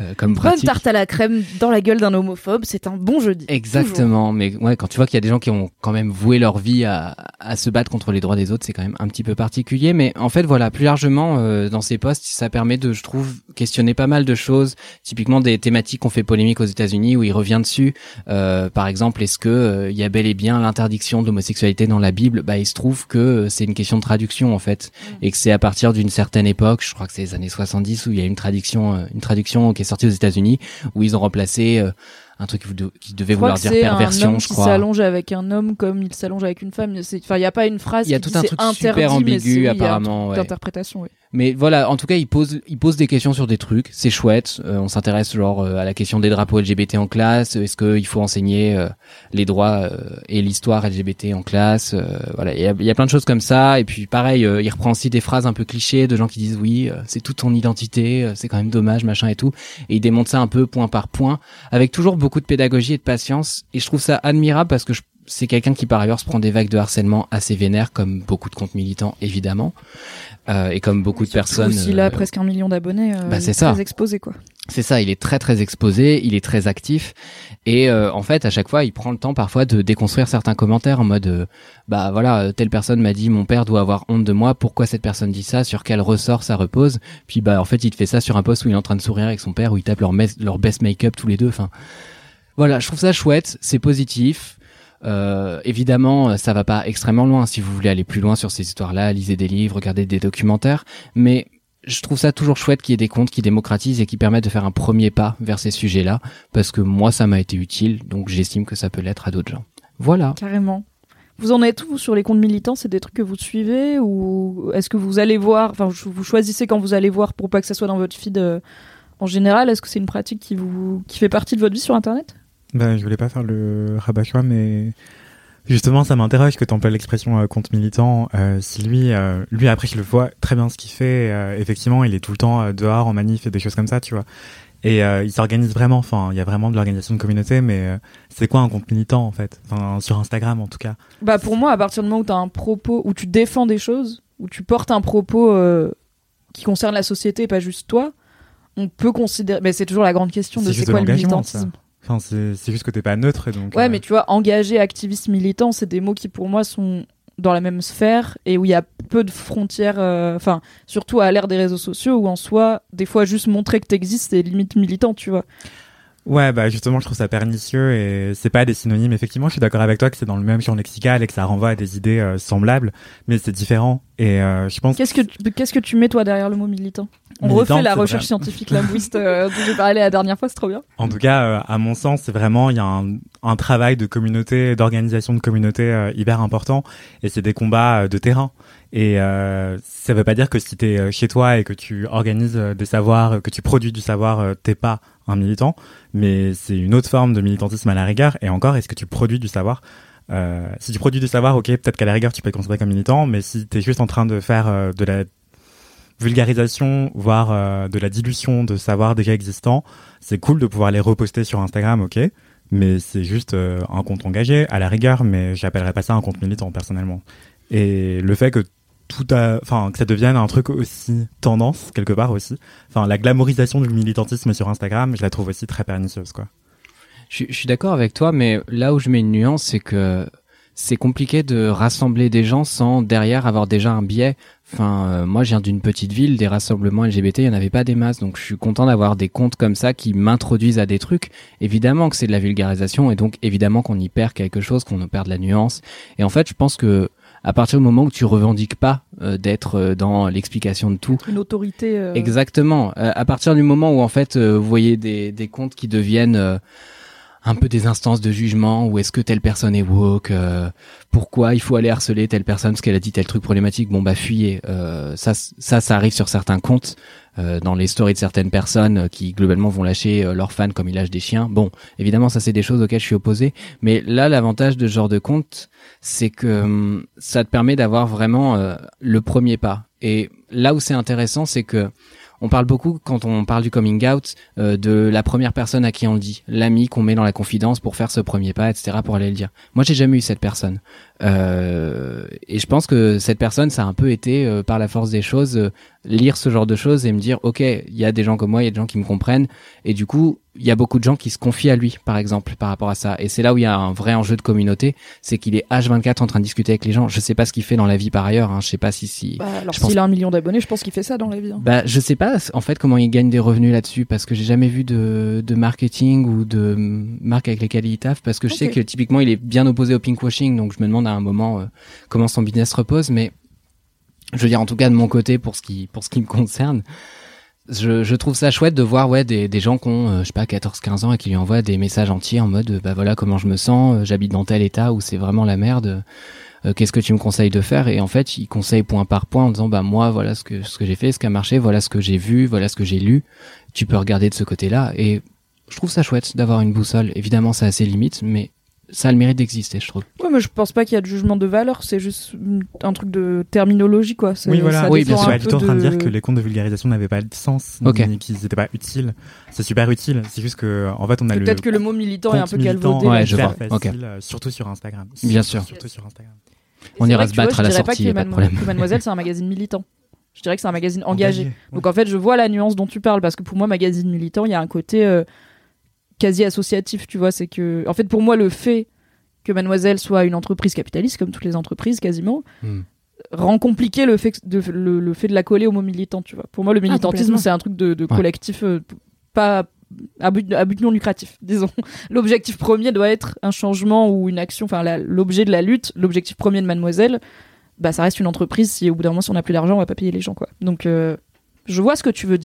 euh, <laughs> comme Bonne pratique. tarte à la crème dans la gueule d'un homophobe, c'est un bon jeudi. Exactement, mais ouais, quand tu vois qu'il y a des gens qui ont quand même voué leur vie à, à se battre contre les droits des autres, c'est quand même un petit peu particulier. Mais en fait, voilà, plus largement euh, dans ces postes, ça permet de, je trouve, questionner pas mal de choses. Typiquement des thématiques qu'on fait polémique aux États-Unis où il revient dessus. Euh, par exemple, est-ce que euh, il y a bel et bien l'interdiction de l'homosexualité dans la Bible Bah, il se trouve que euh, c'est une question de traduction en fait, et que c'est à partir d'une certaine époque, je crois que c'est les années 70, où il y a une traduction, euh, une traduction qui est sortie aux États-Unis, où ils ont remplacé euh, un truc qui qui devait vouloir dire perversion, un homme je qui crois. s'allonge avec un homme comme il s'allonge avec une femme. Enfin, il n'y a pas une phrase. Il y a qui tout dit un truc super interdit, mais ambigu, c'est- oui, il y a un apparemment, ouais. D'interprétation, oui. Mais voilà, en tout cas, il pose, il pose des questions sur des trucs. C'est chouette. Euh, on s'intéresse genre euh, à la question des drapeaux LGBT en classe. Est-ce qu'il faut enseigner euh, les droits euh, et l'histoire LGBT en classe Euh, Voilà, il y a, y a plein de choses comme ça. Et puis pareil, euh, il reprend aussi des phrases un peu clichés de gens qui disent oui, c'est toute ton identité, c'est quand même dommage, machin et tout. Et il démonte ça un peu point par point, avec toujours beaucoup de pédagogie et de patience. Et je trouve ça admirable parce que je c'est quelqu'un qui par ailleurs se prend des vagues de harcèlement assez vénères, comme beaucoup de comptes militants évidemment, euh, et comme beaucoup de personnes. S'il a euh, presque un million d'abonnés, euh, bah, il c'est est ça. très exposé, quoi. C'est ça, il est très très exposé, il est très actif et euh, en fait à chaque fois il prend le temps parfois de déconstruire certains commentaires en mode euh, bah voilà telle personne m'a dit mon père doit avoir honte de moi, pourquoi cette personne dit ça, sur quel ressort ça repose, puis bah en fait il te fait ça sur un post où il est en train de sourire avec son père où ils tapent leur, leur best make-up tous les deux, enfin voilà je trouve ça chouette, c'est positif. Euh, évidemment, ça va pas extrêmement loin. Si vous voulez aller plus loin sur ces histoires-là, lisez des livres, regardez des documentaires. Mais je trouve ça toujours chouette qu'il y ait des comptes qui démocratisent et qui permettent de faire un premier pas vers ces sujets-là, parce que moi, ça m'a été utile, donc j'estime que ça peut l'être à d'autres gens. Voilà. Carrément. Vous en êtes où sur les comptes militants? C'est des trucs que vous suivez ou est-ce que vous allez voir, enfin vous choisissez quand vous allez voir pour pas que ça soit dans votre feed euh, en général Est-ce que c'est une pratique qui vous qui fait partie de votre vie sur Internet? Ben, je voulais pas faire le rabat mais justement, ça m'interroge que tu emploies l'expression euh, compte militant. Euh, si lui, euh, lui après, je le vois très bien ce qu'il fait. effectivement, il est tout le temps dehors en manif et des choses comme ça, tu vois. Et il s'organise vraiment. Enfin, il y a vraiment de l'organisation de communauté, mais c'est quoi un compte militant en fait? Enfin, sur Instagram en tout cas. Bah pour moi, à partir du moment où tu as un propos, où tu défends des choses, où tu portes un propos qui concerne la société et pas juste toi, on peut considérer. Mais c'est toujours la grande question de C'est quoi le ça. Enfin, c'est juste que t'es pas neutre, et donc. Ouais, euh, mais tu vois, engagé, activiste, militant, c'est des mots qui pour moi sont dans la même sphère et où il y a peu de frontières. euh, Enfin, surtout à l'ère des réseaux sociaux où en soi, des fois, juste montrer que t'existes, c'est limite militant, tu vois. Ouais, bah justement, je trouve ça pernicieux et c'est pas des synonymes. Effectivement, je suis d'accord avec toi que c'est dans le même champ lexical et que ça renvoie à des idées euh, semblables, mais c'est différent. Et euh, je pense. Qu'est-ce que tu, qu'est-ce que tu mets toi derrière le mot militant? On refait la recherche scientifique linguiste euh, dont j'ai parlé la dernière fois, c'est trop bien. En tout cas, euh, à mon sens, c'est vraiment il y a un, un travail de communauté, d'organisation de communauté euh, hyper important, et c'est des combats euh, de terrain. Et euh, ça veut pas dire que si t'es euh, chez toi et que tu organises des savoirs, que tu produis du savoir, t'es pas un militant, mais c'est une autre forme de militantisme à la rigueur. Et encore, est-ce que tu produis du savoir? Euh, Si tu produis du savoir, ok, peut-être qu'à la rigueur tu peux être considéré comme militant, mais si t'es juste en train de faire euh, de la vulgarisation, voire euh, de la dilution de savoir déjà existant, c'est cool de pouvoir les reposter sur Instagram, ok, mais c'est juste euh, un compte engagé à la rigueur, mais j'appellerais pas ça un compte militant personnellement. Et le fait que tout a, enfin que ça devienne un truc aussi tendance quelque part aussi, enfin la glamourisation du militantisme sur Instagram, je la trouve aussi très pernicieuse quoi. Je, je suis d'accord avec toi, mais là où je mets une nuance, c'est que c'est compliqué de rassembler des gens sans derrière avoir déjà un biais. Enfin, euh, moi, je viens d'une petite ville, des rassemblements LGBT, il n'y en avait pas des masses, donc je suis content d'avoir des comptes comme ça qui m'introduisent à des trucs. Évidemment que c'est de la vulgarisation, et donc évidemment qu'on y perd quelque chose, qu'on en perd de la nuance. Et en fait, je pense que à partir du moment où tu revendiques pas euh, d'être euh, dans l'explication de tout, Une autorité. euh, Exactement. Euh, à partir du moment où en fait euh, vous voyez des, des comptes qui deviennent euh, un peu des instances de jugement, ou est-ce que telle personne est woke, euh, pourquoi il faut aller harceler telle personne parce qu'elle a dit tel truc problématique, bon bah fuyez. Euh, ça, ça, ça arrive sur certains comptes, euh, dans les stories de certaines personnes euh, qui globalement vont lâcher euh, leurs fans comme ils lâchent des chiens. Bon, évidemment ça c'est des choses auxquelles je suis opposé, mais là l'avantage de ce genre de compte, c'est que hum, ça te permet d'avoir vraiment euh, le premier pas. Et là où c'est intéressant, c'est que on parle beaucoup quand on parle du coming out euh, de la première personne à qui on le dit, l'ami qu'on met dans la confidence pour faire ce premier pas, etc. pour aller le dire. Moi, j'ai jamais eu cette personne, Euh, et je pense que cette personne, ça a un peu été euh, par la force des choses euh, lire ce genre de choses et me dire, ok, il y a des gens comme moi, il y a des gens qui me comprennent, et du coup, il y a beaucoup de gens qui se confient à lui, par exemple, par rapport à ça. Et c'est là où il y a un vrai enjeu de communauté, c'est qu'il est H24 en train de discuter avec les gens. Je sais pas ce qu'il fait dans la vie par ailleurs. Hein. Je sais pas si si. Bah, alors Je pense- s'il a un million d'abonnés, je pense qu'il fait ça dans la vie. hein. Bah, je sais pas en fait comment il gagne des revenus là-dessus parce que j'ai jamais vu de, de marketing ou de marque avec lesquelles il taffe parce que je sais que typiquement il est bien opposé au pinkwashing donc je me demande à un moment euh, comment son business repose mais je veux dire en tout cas de mon côté pour ce qui pour ce qui me concerne je, trouve ça chouette de voir ouais des, gens qui ont euh, je sais pas 14 15 ans et qui lui envoient des messages entiers en mode bah voilà comment je me sens euh, j'habite dans tel état où c'est vraiment la merde qu'est-ce que tu me conseilles de faire? Et en fait il conseille point par point en disant bah moi voilà ce que ce que j'ai fait ce qui a marché voilà ce que j'ai vu voilà ce que j'ai lu. Tu peux regarder de ce côté-là. Et je trouve ça chouette d'avoir une boussole. Évidemment ça a ses limites mais ça a le mérite d'exister je trouve Ouais, mais je pense pas qu'il y a de jugement de valeur, c'est juste un truc de terminologie, quoi. Oui, voilà. ça Oui, dépend bien Je sûr. un suis pas du peu tout en train de dire que les comptes de vulgarisation n'avaient pas de sens, ni qu'ils n'étaient pas utiles. C'est super utile. C'est juste que, en fait, on a le. Peut-être que le mot militant est un peu militant galvaudé. Ouais, je vois. facile, Ok. euh, surtout sur Instagram. Bien sûr. Surtout sur Instagram. on ira se tu vois, battre à la je dirais pas sortie a pas de problème que Mademoiselle, c'est un magazine militant. Je dirais que c'est un magazine engagé. Donc en fait, je vois la nuance dont tu parles parce que pour moi, magazine militant, il y a un côté euh, quasi associatif, tu vois. C'est que, en fait, pour moi, le fait que Mademoiselle soit une entreprise capitaliste, comme toutes les entreprises quasiment, Hmm. rend compliqué le fait, de, le, le fait de la coller au mot militant, tu vois. Pour moi, le militantisme, complètement. c'est un truc de, de collectif, euh, pas à but, à but non lucratif, <laughs> disons. L'objectif premier doit être un changement ou une action, enfin l'objet de la lutte, l'objectif premier de Mademoiselle, bah ça reste une entreprise. Si au bout d'un moment, si on n'a plus d'argent, on va pas payer les gens, quoi. Donc, euh, je vois ce que tu veux dire.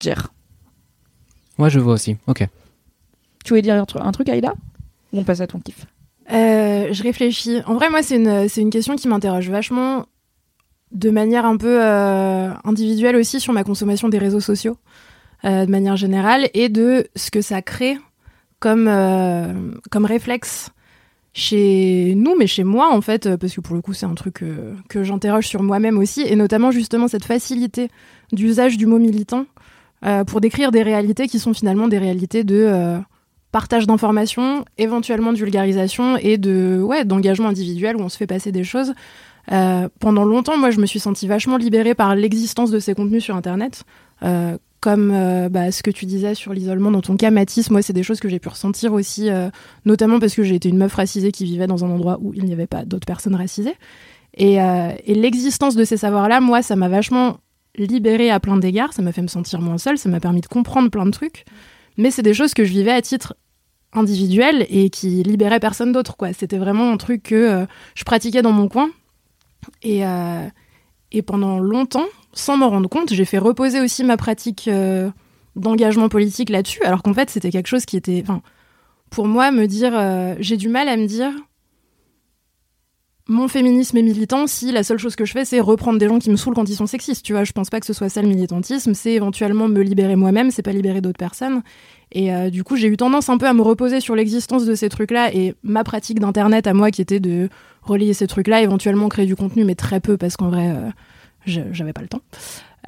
Jer. Moi, je vois aussi. Ok. Tu voulais dire un, tru- un truc, Aïda? Ou on passe à ton kiff? Euh, je réfléchis. En vrai, moi, c'est une, c'est une question qui m'interroge vachement de manière un peu euh, individuelle aussi sur ma consommation des réseaux sociaux, euh, de manière générale, et de ce que ça crée comme, euh, comme réflexe chez nous, mais chez moi, en fait, parce que pour le coup, c'est un truc euh, que j'interroge sur moi-même aussi, et notamment justement cette facilité d'usage du mot militant euh, pour décrire des réalités qui sont finalement des réalités de... euh, partage d'informations, éventuellement de vulgarisation et de ouais d'engagement individuel où on se fait passer des choses. Euh, pendant longtemps, moi, je me suis sentie vachement libérée par l'existence de ces contenus sur Internet. Comme bah, ce que tu disais sur l'isolement dans ton cas, Mathis, moi, c'est des choses que j'ai pu ressentir aussi, notamment parce que j'ai été une meuf racisée qui vivait dans un endroit où il n'y avait pas d'autres personnes racisées. Et l'existence de ces savoirs-là, moi, ça m'a vachement libérée à plein d'égards, ça m'a fait me sentir moins seule, ça m'a permis de comprendre plein de trucs. Mais c'est des choses que je vivais à titre individuel et qui libéraient personne d'autre, quoi. C'était vraiment un truc que euh, je pratiquais dans mon coin. Et, euh, et pendant longtemps, sans m'en rendre compte, j'ai fait reposer aussi ma pratique euh, d'engagement politique là-dessus, alors qu'en fait, c'était quelque chose qui était. Pour moi, me dire. j'ai du mal à me dire. Mon féminisme est militant si la seule chose que je fais, c'est reprendre des gens qui me saoulent quand ils sont sexistes. Tu vois, je pense pas que ce soit ça le militantisme. C'est éventuellement me libérer moi-même, c'est pas libérer d'autres personnes. Et euh, du coup, j'ai eu tendance un peu à me reposer sur l'existence de ces trucs-là et ma pratique d'internet à moi qui était de relayer ces trucs-là, éventuellement créer du contenu, mais très peu parce qu'en vrai, euh, j'avais pas le temps.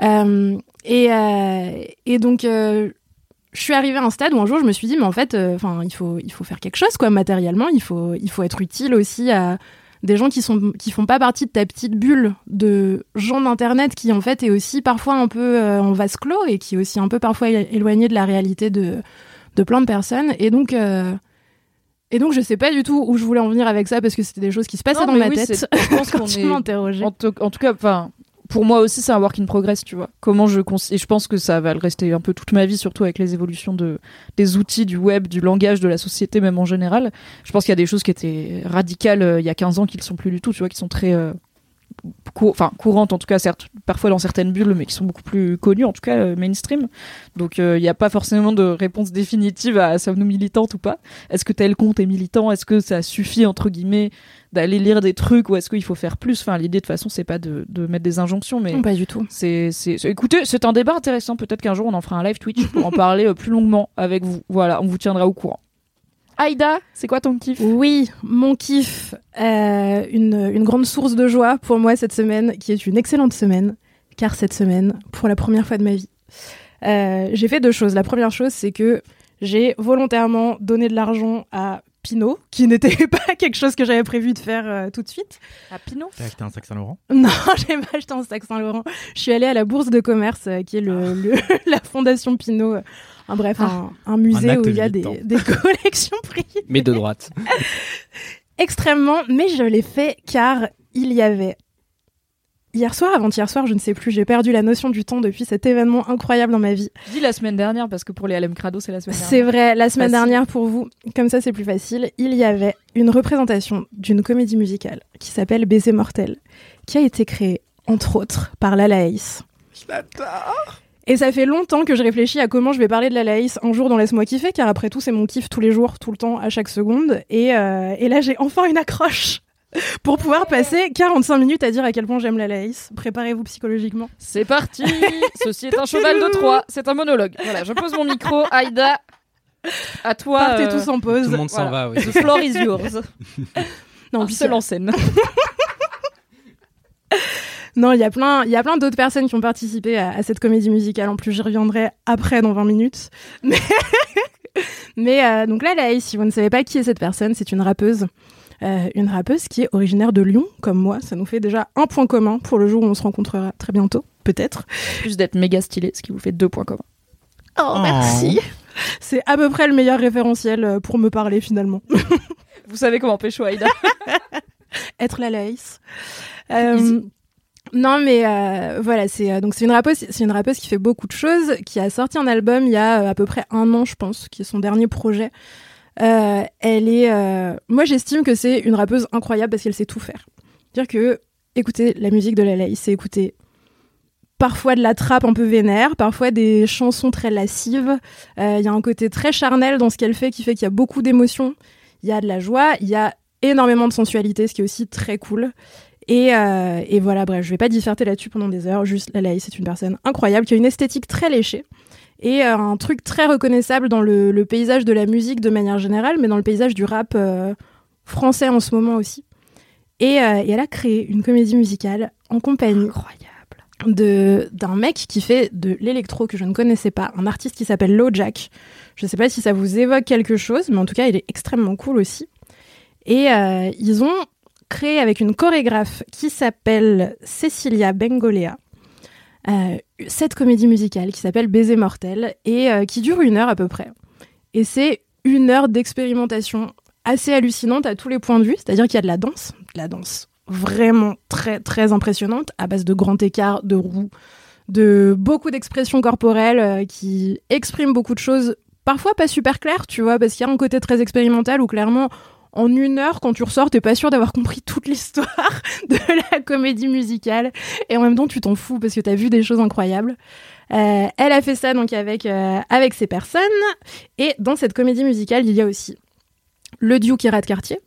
Euh, et, euh, et donc, je suis arrivée à un stade où un jour je me suis dit, mais en fait, il faut, il faut faire quelque chose, quoi, matériellement. Il faut, il faut être utile aussi à des gens qui sont, qui font pas partie de ta petite bulle de gens d'internet qui en fait est aussi parfois un peu euh, en vase clos et qui est aussi un peu parfois éloigné de la réalité de, de plein de personnes. Et donc, euh, et donc, je sais pas du tout où je voulais en venir avec ça parce que c'était des choses qui se passaient Non, dans ma oui, tête. je pense <laughs> qu'on est-. En, en tout cas, enfin, pour moi aussi, c'est un work in progress, tu vois. Comment je et je pense que ça va le rester un peu toute ma vie, surtout avec les évolutions de des outils, du web, du langage, de la société, même en général. Je pense qu'il y a des choses qui étaient radicales euh, il y a 15 ans qui ne sont plus du tout, tu vois, qui sont très euh, enfin courantes en tout cas certes parfois dans certaines bulles mais qui sont beaucoup plus connues en tout cas euh, mainstream donc euh, il n'y a pas forcément de réponse définitive à sommes-nous militantes ou pas est-ce que tel compte est militant? Est-ce que ça suffit entre guillemets d'aller lire des trucs ou est-ce qu'il faut faire plus? Enfin l'idée de toute façon c'est pas de, de mettre des injonctions mais Non, pas du tout. c'est, écoutez, c'est un débat intéressant. Peut-être qu'un jour on en fera un live Twitch pour en parler euh, plus longuement avec vous. Voilà, on vous tiendra au courant. Aïda, c'est quoi ton kiff? Oui, mon kiff, euh, une, une grande source de joie pour moi cette semaine, qui est une excellente semaine, car cette semaine, pour la première fois de ma vie, euh, j'ai fait deux choses. La première chose, c'est que j'ai volontairement donné de l'argent à Pinot, qui n'était <laughs> pas quelque chose que j'avais prévu de faire euh, tout de suite. À Pinot T'as acheté un sac Saint-Laurent? Non, <laughs> j'ai pas acheté un sac Saint-Laurent. Je suis allée à la bourse de commerce, euh, qui est le, le- <laughs> la fondation Pinot. euh, un, bref, un, un musée où il y a des, des collections privées Mais de droite. extrêmement, mais je l'ai fait car il y avait hier soir, avant-hier soir, je ne sais plus, j'ai perdu la notion du temps depuis cet événement incroyable dans ma vie. Je dis la semaine dernière parce que pour les LM Crado, c'est la semaine C'est dernière. vrai, la semaine Facile. dernière pour vous, comme ça c'est plus facile, il y avait une représentation d'une comédie musicale qui s'appelle Baiser mortel, qui a été créée entre autres par la Laïs. Et ça fait longtemps que je réfléchis à comment je vais parler de la Laïs un jour dans Laisse-moi kiffer, car après tout, c'est mon kiff tous les jours, tout le temps, à chaque seconde. Et, euh, et là, j'ai enfin une accroche pour pouvoir passer 45 minutes à dire à quel point j'aime la laïs. Préparez-vous psychologiquement. C'est parti <laughs> Ceci est un cheval de Troie, c'est un monologue. Voilà, je pose mon micro, Aïda. À toi. Partez euh, tous en pause. Tout le monde s'en voilà. va, oui. The floor is yours. <laughs> Non, seul en scène. <laughs> Non, il y a plein, il y a plein d'autres personnes qui ont participé à, à cette comédie musicale. En plus, j'y reviendrai après dans 20 minutes. Mais, mais euh, donc là, Laïs, si vous ne savez pas qui est cette personne, c'est une rappeuse. Euh, une rappeuse qui est originaire de Lyon, comme moi. Ça nous fait déjà un point commun pour le jour où on se rencontrera très bientôt, peut-être. Plus d'être méga stylé, ce qui vous fait deux points communs. Oh, merci. C'est à peu près le meilleur référentiel euh, pour me parler finalement. <laughs> Vous savez comment pécho Aïda <laughs> être la laïs. Euh, non mais euh, voilà, c'est euh, donc c'est une rappeuse, c'est une rappeuse qui fait beaucoup de choses, qui a sorti un album il y a euh, à peu près un an, je pense, qui est son dernier projet. Euh, elle est, euh, moi j'estime que c'est une rappeuse incroyable parce qu'elle sait tout faire. Dire que écouter la musique de la laïs, c'est écouter parfois de la trappe un peu vénère, parfois des chansons très lascives. Euh, Il y a un côté très charnel dans ce qu'elle fait qui fait qu'il y a beaucoup d'émotions. Il y a de la joie, il y a énormément de sensualité, ce qui est aussi très cool. Et, voilà, bref, je vais pas disserter là-dessus pendant des heures. Juste, la Laïs, c'est une personne incroyable qui a une esthétique très léchée et euh, un truc très reconnaissable dans le, le paysage de la musique de manière générale, mais dans le paysage du rap euh, français en ce moment aussi. Et, euh, et elle a créé une comédie musicale en compagnie de d'un mec qui fait de l'électro que je ne connaissais pas, un artiste qui s'appelle Jack. Je sais pas si ça vous évoque quelque chose, mais en tout cas, il est extrêmement cool aussi. Et euh, ils ont créé avec une chorégraphe qui s'appelle Cecilia Bengolea euh, cette comédie musicale qui s'appelle Baiser mortel et euh, qui dure une heure à peu près. Et c'est une heure d'expérimentation assez hallucinante à tous les points de vue, c'est-à-dire qu'il y a de la danse, de la danse vraiment très très impressionnante à base de grands écarts, de roues, de beaucoup d'expressions corporelles euh, qui expriment beaucoup de choses, parfois pas super claires, tu vois, parce qu'il y a un côté très expérimental où clairement en une heure, quand tu ressors, t'es pas sûr d'avoir compris toute l'histoire <laughs> de la comédie musicale. Et en même temps, tu t'en fous parce que t'as vu des choses incroyables. Euh, elle a fait ça donc avec, euh, avec ces personnes. Et dans cette comédie musicale, il y a aussi le Duke et Rat Cartier,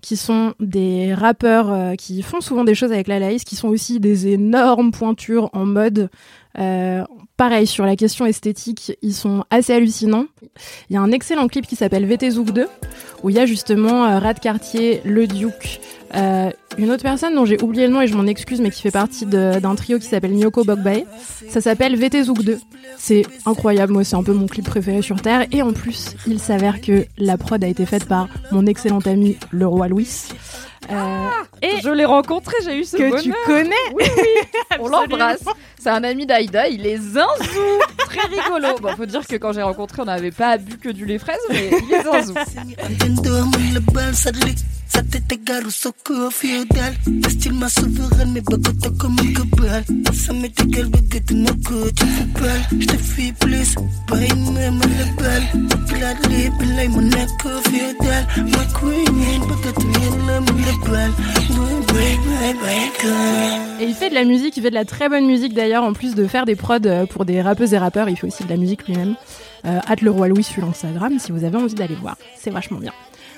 qui sont des rappeurs euh, qui font souvent des choses avec la laïs, qui sont aussi des énormes pointures en mode. Euh, pareil, sur la question esthétique, ils sont assez hallucinants. Il y a un excellent clip qui s'appelle VT Zouk 2, où il y a justement euh, Rat Cartier, le Duke, euh, une autre personne dont j'ai oublié le nom et je m'en excuse, mais qui fait partie d'un trio qui s'appelle Nyoko Bokbae. Ça s'appelle VT Zouk 2. C'est incroyable, moi c'est un peu mon clip préféré sur Terre. Et en plus, il s'avère que la prod a été faite par mon excellent ami, le roi Louis. Euh, et Je l'ai rencontré, j'ai eu ce que tu connais Oui, oui, <laughs> on l'embrasse. C'est un ami d'Aïda, il est zinzou, <laughs> très rigolo. Bon, faut dire que quand j'ai rencontré, on n'avait pas bu que du lait fraise, mais il est zinzou. Et il fait de la musique, il fait de la très bonne musique d'ailleurs, en plus de faire des prods euh, pour des rappeuses et rappeurs, il fait aussi de la musique lui-même. Euh, hâte le roi Louis sur Instagram si vous avez envie d'aller voir, c'est vachement bien.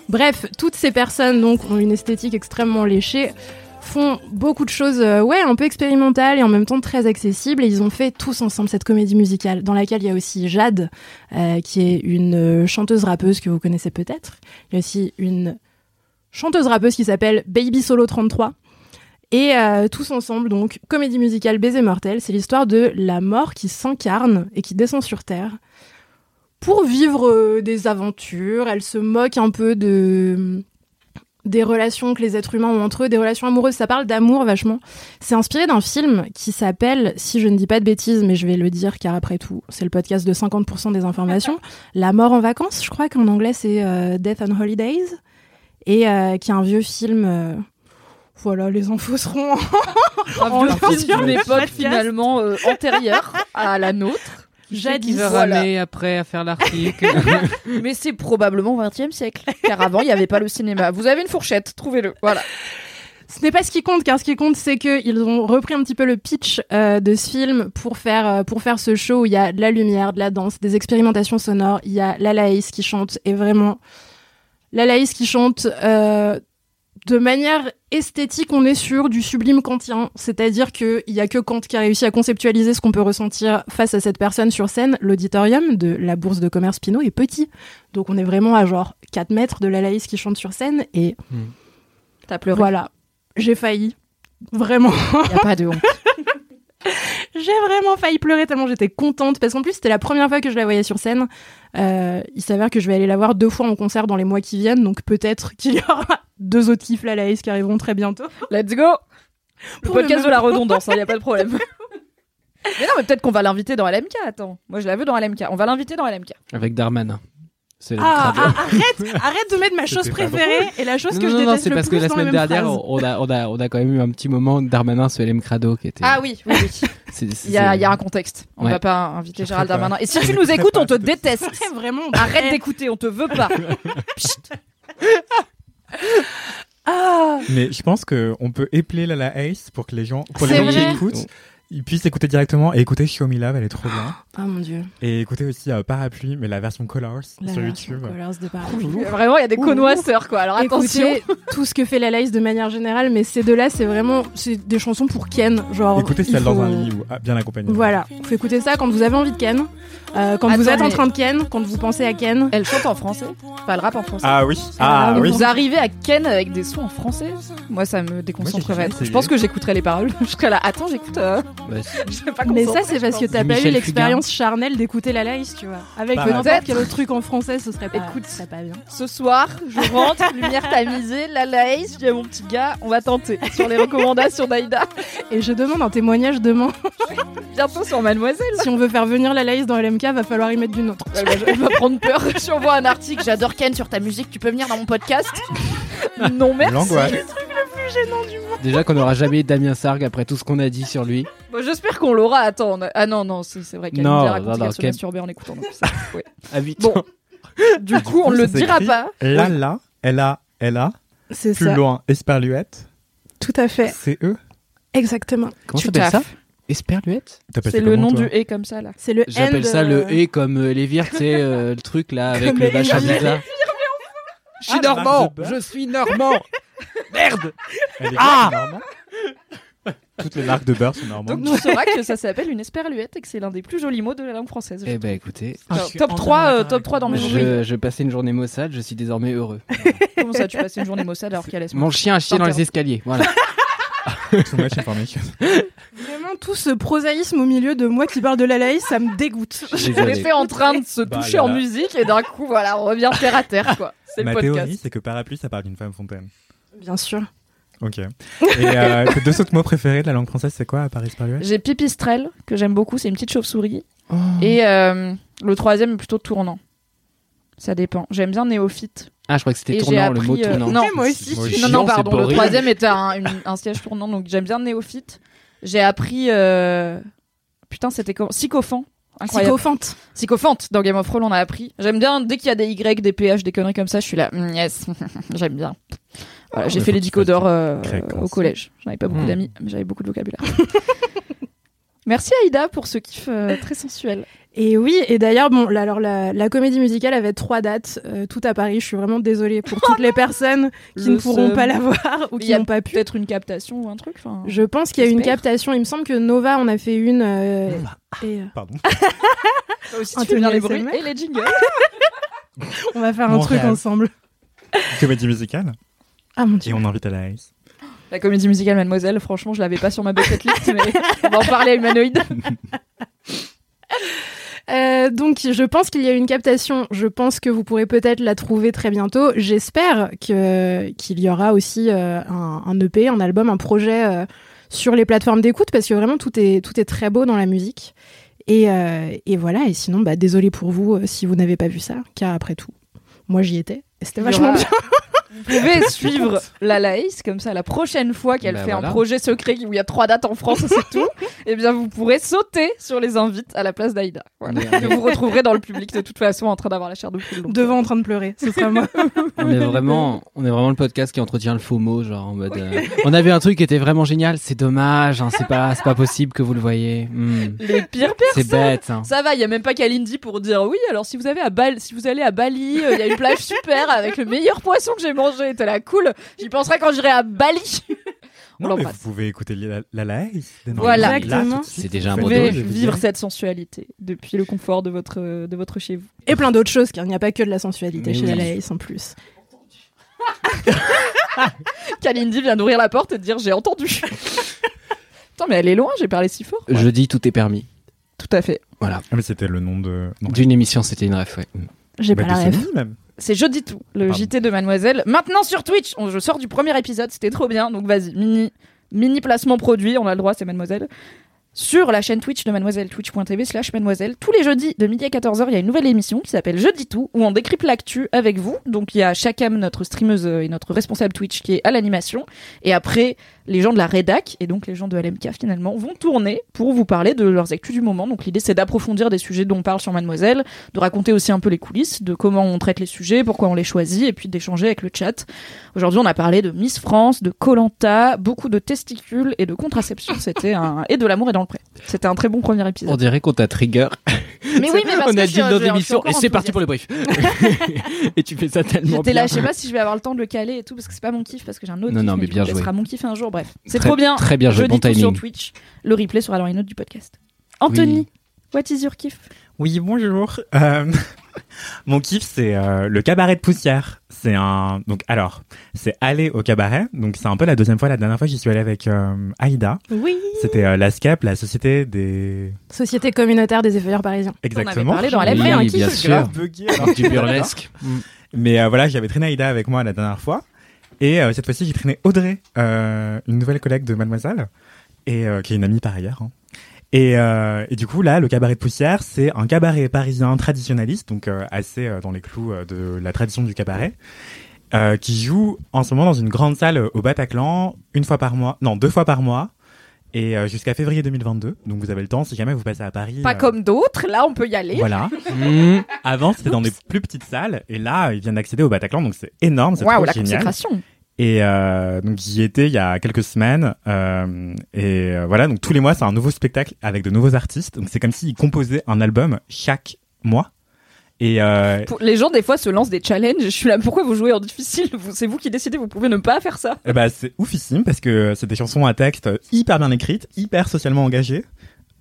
Bref, toutes ces personnes donc ont une esthétique extrêmement léchée, font beaucoup de choses, euh, ouais, un peu expérimentales et en même temps très accessibles. Et ils ont fait tous ensemble cette comédie musicale dans laquelle il y a aussi Jade, euh, qui est une euh, chanteuse rappeuse que vous connaissez peut-être. Il y a aussi une chanteuse rappeuse qui s'appelle Baby Solo 33. Et tous ensemble, donc, comédie musicale Baiser mortel, c'est l'histoire de la mort qui s'incarne et qui descend sur Terre pour vivre euh, des aventures. Elle se moque un peu de des relations que les êtres humains ont entre eux, des relations amoureuses. Ça parle d'amour vachement. C'est inspiré d'un film qui s'appelle, si je ne dis pas de bêtises, mais je vais le dire car après tout, c'est le podcast de 50% des informations, <laughs> La mort en vacances, je crois qu'en anglais c'est euh, Death on Holidays, et euh, qui est un vieux film. euh, voilà, les infos seront Un vieux En film sur d'une époque podcast. finalement euh, antérieure à la nôtre. Qui jadis. va Voilà. ramer après à faire l'article <laughs> Mais c'est probablement 20 e siècle. Car avant, il n'y avait pas le cinéma. Vous avez une fourchette, trouvez-le. Voilà. Ce n'est pas ce qui compte, car ce qui compte, c'est qu'ils ont repris un petit peu le pitch euh, de ce film pour faire, euh, pour faire ce show où il y a de la lumière, de la danse, des expérimentations sonores. Il y a la Laïs qui chante, et vraiment, la Laïs qui chante euh, de manière esthétique, on est sur du sublime kantien. C'est-à-dire qu'il y a que Kant qui a réussi à conceptualiser ce qu'on peut ressentir face à cette personne sur scène. L'auditorium de la Bourse de commerce Pinot est petit. Donc on est vraiment à genre 4 mètres de la Laïs qui chante sur scène. Et T'as pleuré. voilà, j'ai failli. Vraiment. Y a pas de honte. <laughs> J'ai vraiment failli pleurer tellement j'étais contente parce qu'en plus c'était la première fois que je la voyais sur scène. Euh, il s'avère que je vais aller la voir deux fois en concert dans les mois qui viennent, donc peut-être qu'il y aura deux autres kiffs la Laïs qui arriveront très bientôt. Let's go Pour le podcast de la <laughs> redondance, il y a pas de problème. mais non, mais peut-être qu'on va l'inviter dans LMK, attends. Moi, je la veux dans LMK. On va l'inviter dans LMK. Avec Darmanin. C'est le Ah, ah, arrête, arrête de mettre ma chose préférée et la chose Non, que non, je non, déteste c'est le parce que plus la semaine dernière, on a, on, a, on a quand même eu un petit moment Darmanin sur LM Crado qui était. Ah oui, oui, oui. c'est- c'est- Il y a, il y a un contexte. On Ouais. va pas inviter Je Gérald. Darmanin. Et si Je tu nous écoutes, on te déteste. <laughs> Vraiment. Arrête d'écouter, on te veut pas. <laughs> Ah, Mais je pense qu'on peut épeler la Ace pour que les gens, pour les gens qui écoutent, ils puissent écouter directement et écouter Show Me Love, elle est trop bien. Oh mon dieu. Et écouter aussi euh, Parapluie, mais la version Colors La sur version YouTube. Colors de Paris. Vraiment, il y a des connoisseurs, quoi. Alors attention. Écoutez <laughs> tout ce que fait la Laïs de manière générale, mais ces deux-là, c'est vraiment c'est des chansons pour Ken. Genre, Écoutez celle faut- dans un lit ou ah, bien accompagné. Voilà, faut écouter ça quand vous avez envie de Ken, euh, quand vous êtes en train de Ken, quand vous pensez à Ken. Elle chante en français. Enfin, elle rappe en français. Ah oui, ah Ah, oui. Vous arrivez à Ken avec des sons en français? Moi, ça me déconcentrerait. Moi, je pense que j'écouterais les paroles. <laughs> Je serais là. Attends, j'écoute. euh, Ouais, <laughs> Je sais pas Mais comment ça, c'est parce que t'as pas eu Michel l'expérience charnelle d'écouter la Laïs, tu vois. Avec Bah, n'importe quel autre truc en français, ce serait pas, Écoute. ce serait pas bien. Ce soir, je rentre, <laughs> lumière tamisée, la laïs, je dis à mon petit gars, on va tenter sur les recommandations d'Aïda. Et je demande un témoignage demain. <laughs> Bientôt sur Mademoiselle. si on veut faire venir la Laïs dans LMK, va falloir y mettre du nôtre. Elle va, elle va prendre peur. <laughs> Je lui envoie un article. J'adore Ken sur ta musique. Tu peux venir dans mon podcast Non, merci. L'angoisse. Déjà qu'on n'aura jamais Damien Sargue après tout ce qu'on a dit sur lui. Bon, J'espère qu'on l'aura. Attends. on a- Ah non, non, c'est c'est vrai qu'elle Non, nous a raconté non, non, qu'elle se masturbait en écoutant. donc ça, <laughs> ouais. À 8 Bon, <laughs> du coup, on coup, ne le ça dira s'écrit pas. Là, là, elle a, elle a, C'est plus ça. loin, Esperluette, Tout à fait. c'est eux. Exactement. Comment Tu s'appelle ça taffes. Esperluette T'appelles C'est ça le comment, nom toi du et comme ça là. C'est le J'appelle end, ça le euh, et comme euh, les vires, tu sais, euh, le truc là <laughs> avec Comme le les machin vires. bizarre. Je suis Ah, la marque normand, de beurre. je suis normand. <laughs> Merde. Est Ah Toutes les marques de beurre sont normandes. Donc tu sauras que ça s'appelle une esperluette et que c'est l'un des plus jolis mots de la langue française. Eh ben écoutez, Alors, top 3, euh, top 3 dans mes je, je passais une journée maussade, je suis désormais heureux. Comment ça, tu passes une journée maussade alors qu'elle laisse Mon chien a chié dans les escaliers. Voilà. <laughs> Too much information. Vraiment, tout ce prosaïsme au milieu de moi qui parle de la Laïs, ça me dégoûte. On était en train de se Bah, toucher en musique et d'un coup, voilà, on revient terre à terre, quoi. C'est le Ma théorie, c'est que parapluie, ça parle d'une femme fontaine. Bien sûr. Ok. Et euh, tes deux autres mots préférés de la langue française, c'est quoi à part Esperluette J'ai pipistrelle, que j'aime beaucoup, c'est une petite chauve-souris. Oh. Et euh, le troisième est plutôt tournant. Ça dépend. J'aime bien néophyte. Ah, je crois que c'était tournant, le mot appris, euh, tournant. non. moi aussi. Moi Non, non, pardon. c'est Le troisième était un, une- un siège tournant, donc j'aime bien néophyte. J'ai appris. euh, Putain, c'était comment? Sycophant. Incroyable. Psychophante. Sycophante dans Game of Thrones, on a appris. J'aime bien dès qu'il y a des Y, des PH, des conneries comme ça, je suis là. mm, yes, <laughs> j'aime bien. Voilà, Oh, j'ai fait les dicodors euh, au collège. J'en avais pas beaucoup Mm. d'amis, mais j'avais beaucoup de vocabulaire. <laughs> Merci Aïda pour ce kiff euh, très sensuel. Et oui, et d'ailleurs, bon, là, alors la, la comédie musicale avait trois dates, euh, tout à Paris. Je suis vraiment désolée pour <laughs> toutes les personnes qui Le ne pourront seum. pas la voir ou qui n'ont pas pu. Peut-être une captation ou un truc. Je pense qu'il y a une captation. Il me semble que Nova en a fait une. euh, et, euh, Pardon. <laughs> Aussi, tu Anthony fais bien les bruits et les jingles. on va faire un truc rêve. ensemble. Comédie musicale. Ah mon Et dieu. on invite à la Ace. La comédie musicale Mademoiselle, franchement, je l'avais pas sur ma bucket list, mais on va en parler à Humanoïde. <laughs> Euh, donc, je pense qu'il y a une captation. Je pense que vous pourrez peut-être la trouver très bientôt. J'espère que qu'il y aura aussi euh, un, un EP, un album, un projet euh, sur les plateformes d'écoute parce que vraiment tout est tout est très beau dans la musique. Et, euh, et voilà. Et sinon, bah désolé pour vous euh, si vous n'avez pas vu ça, car après tout, moi j'y étais. Et c'était vachement aura- bien. <laughs> Vous pouvez suivre la Laïs, comme ça, la prochaine fois qu'elle Bah fait voilà. un projet secret où il y a trois dates en France et c'est tout, <laughs> eh bien, vous pourrez sauter sur les invites à la place d'Aïda. Voilà. Et vous vous retrouverez dans le public de toute façon en train d'avoir la chair de poule. donc, Devant en train de pleurer. Ce sera moi. <laughs> On est vraiment, on est vraiment le podcast qui entretient le faux mot, genre en mode. euh, on avait un truc qui était vraiment génial. C'est dommage, hein, c'est pas, c'est pas possible que vous le voyez. Hmm. Les pires C'est personnes. bête. Hein. Ça va, il y a même pas Kalindi pour dire oui. Alors si vous avez à Bali, si vous allez à Bali, euh, il y a une plage super avec le meilleur poisson que j'ai manger. T'es la cool. J'y penserai quand j'irai à Bali. <laughs> On Non, mais l'embrasse. vous pouvez écouter la, la. Voilà. Là, Exactement. C'est déjà un jeux vivre cette sensualité depuis le confort de votre, de votre chez vous. Et plein d'autres choses, car il n'y a pas que de la sensualité Mais chez la oui. Laïs en plus. <laughs> Kalindi vient d'ouvrir la porte et de dire j'ai entendu. Attends, mais elle est loin, j'ai parlé si fort. Jeudi, tout est permis. Tout à fait. Voilà. Ah, mais c'était le nom de. D'une émission, c'était une ref, ouais. J'ai Bah, pas la de ref. Même. C'est jeudi tout, le Pardon. JT de Mademoiselle. Maintenant sur Twitch, on- je sors du premier épisode, c'était trop bien, donc vas-y, mini, mini placement produit, on a le droit, c'est Mademoiselle. Sur la chaîne Twitch de Mademoiselle, twitch.tv slash Mademoiselle, tous les jeudis de midi à 14h, il y a une nouvelle émission qui s'appelle Jeudi tout, où on décrypte l'actu avec vous. Donc il y a Chakam, notre streameuse euh, et notre responsable Twitch qui est à l'animation. Et après, les gens de la rédac, et donc les gens de LMK finalement, vont tourner pour vous parler de leurs actus du moment. Donc l'idée c'est d'approfondir des sujets dont on parle sur Mademoiselle, de raconter aussi un peu les coulisses, de comment on traite les sujets, pourquoi on les choisit, et puis d'échanger avec le chat. Aujourd'hui, on a parlé de Miss France, de Colanta, beaucoup de testicules et de contraception. <laughs> C'était un et de l'amour et dans le pré. C'était un très bon premier On épisode. dirait qu'on t'a trigger. Mais oui, <laughs> mais parce on que a dit dans l'émission et c'est parti pour le brief. <laughs> et tu fais ça tellement J'étais bien. là, je sais pas si je vais avoir le temps de le caler et tout parce que c'est pas mon kiff parce que j'ai un autre Non, kiff, non, mais bien coup, ça joué. sera mon kiff un jour. Bref, c'est trop bien. Très bien joué, Je bon dis tout sur. Twitch. Le replay sera dans les notes du podcast. Anthony, Oui. what is your kiff? Oui, bonjour. Euh, <laughs> mon kiff, c'est euh, le cabaret de poussière. C'est un. Donc, alors, c'est aller au cabaret. Donc, c'est un peu la deuxième fois. La dernière fois, j'y suis allé avec euh, Aïda. Oui. C'était euh, la SCAP, la Société des. Société communautaire des effeuilleurs parisiens. Exactement. parlé dans Oui, LFR, un bien kiff. sûr. Grave bugué, alors. Du burlesque. Mais euh, voilà, j'avais traîné Aïda avec moi la dernière fois. Et euh, cette fois-ci, j'ai traîné Audrey, euh, une nouvelle collègue de Mademoiselle, et euh, qui est une amie par ailleurs. hein. Et, euh, et du coup, là, le cabaret de poussière, c'est un cabaret parisien traditionnaliste, donc euh, assez euh, dans les clous euh, de la tradition du cabaret, euh, qui joue en ce moment dans une grande salle au Bataclan, une fois par mois, non, deux fois par mois, et euh, jusqu'à février 2022. Donc vous avez le temps, si jamais vous passez à Paris. Pas euh, comme d'autres, là on peut y aller. Voilà. <laughs> Mm. Avant, c'était dans des plus petites salles, et là, ils viennent d'accéder au Bataclan, donc c'est énorme, c'est Waouh, trop la génial. consécration. Et euh, donc j'y étais il y a quelques semaines. euh, et euh, voilà, donc tous les mois, c'est un nouveau spectacle avec de nouveaux artistes. Donc c'est comme s'ils composaient un album chaque mois. Et euh, Pour- Les gens des fois se lancent des challenges. Je suis là, pourquoi vous jouez en difficile? C'est vous qui décidez, vous pouvez ne pas faire ça. eh ben, c'est oufissime parce que c'est des chansons à texte hyper bien écrites, hyper socialement engagées.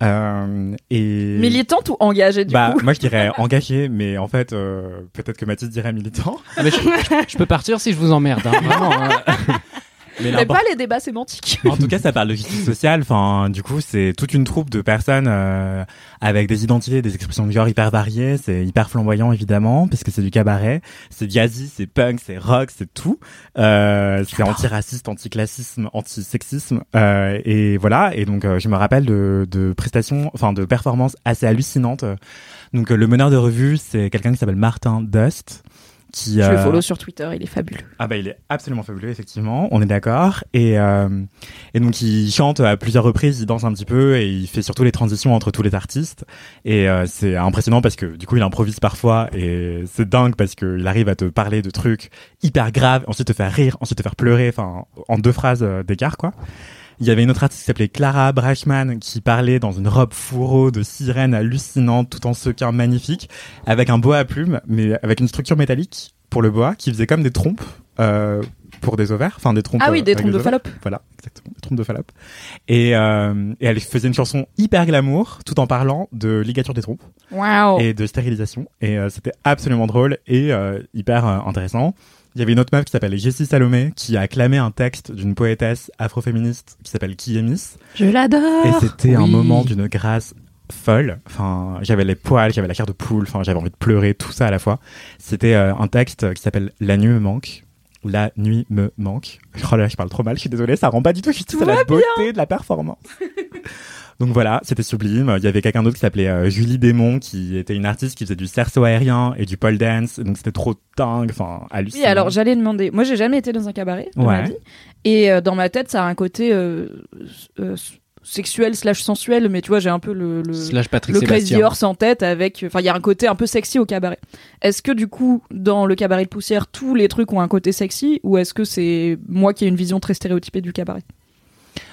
Euh, et Militante ou engagée du bah coup moi je dirais engagé, mais en fait euh, peut-être que Mathis dirait militant. Ah, mais je, je- je peux partir si je vous emmerde. hein, vraiment, hein. <laughs> Mais Mais pas les débats sémantiques. En tout cas, ça parle de justice sociale. Enfin, du coup, c'est toute une troupe de personnes euh, avec des identités, des expressions de genre hyper variées. C'est hyper flamboyant, évidemment, puisque c'est du cabaret. C'est jazzy, c'est punk, c'est rock, c'est tout. Euh, c'est antiraciste, anticlassisme, antisexisme. Euh, et voilà. Et donc, euh, je me rappelle de, de prestations, enfin, de performances assez hallucinantes. Donc, euh, le meneur de revue, c'est quelqu'un qui s'appelle Martin Dust. Qui, Je le euh, follow sur Twitter, il est fabuleux. ah bah il est absolument fabuleux effectivement, on est d'accord. Et euh, et donc il chante à plusieurs reprises, il danse un petit peu et il fait surtout les transitions entre tous les artistes. Et euh, c'est impressionnant parce que du coup il improvise parfois et c'est dingue parce que il arrive à te parler de trucs hyper graves, ensuite te faire rire, ensuite te faire pleurer, enfin en deux phrases d'écart quoi. Il y avait une autre artiste qui s'appelait Clara Brachman qui parlait dans une robe fourreau de sirène hallucinante tout en sequin magnifique avec un bois à plumes mais avec une structure métallique pour le bois qui faisait comme des trompes euh, pour des ovaires, enfin des trompes. Ah oui, euh, des avec trompes de. Fallope. Voilà, exactement, des trompes de Fallope. Et, euh, et elle faisait une chanson hyper glamour tout en parlant de ligature des trompes Waouh. et de stérilisation. Et euh, c'était absolument drôle et euh, hyper euh, intéressant. Il y avait une autre meuf qui s'appelle Jessie Salomé qui a acclamé un texte d'une poétesse afroféministe qui s'appelle Kiemis. Je l'adore. Et c'était un moment d'une grâce folle. Enfin, j'avais les poils, j'avais la chair de poule, enfin, j'avais envie de pleurer, tout ça à la fois. C'était euh, un texte qui s'appelle La nuit me manque. La nuit me manque. Oh là, je parle trop mal, je suis désolée, ça rend pas du tout justice à la beauté de la performance. <laughs> Donc voilà, c'était sublime. Il y avait quelqu'un d'autre qui s'appelait euh, Julie Démon, qui était une artiste qui faisait du cerceau aérien et du pole dance. Donc c'était trop dingue, enfin hallucinant. Oui, alors j'allais demander. Moi, j'ai jamais été dans un cabaret de ma Ouais. vie. Et euh, dans ma tête, ça a un côté euh, euh, sexuel slash sensuel, mais tu vois, j'ai un peu le, le, Slash Patrick le Crazy. Horse en tête avec. Enfin, il y a un côté un peu sexy au cabaret. Est-ce que du coup, dans le cabaret de poussière, tous les trucs ont un côté sexy ou est-ce que c'est moi qui ai une vision très stéréotypée du cabaret?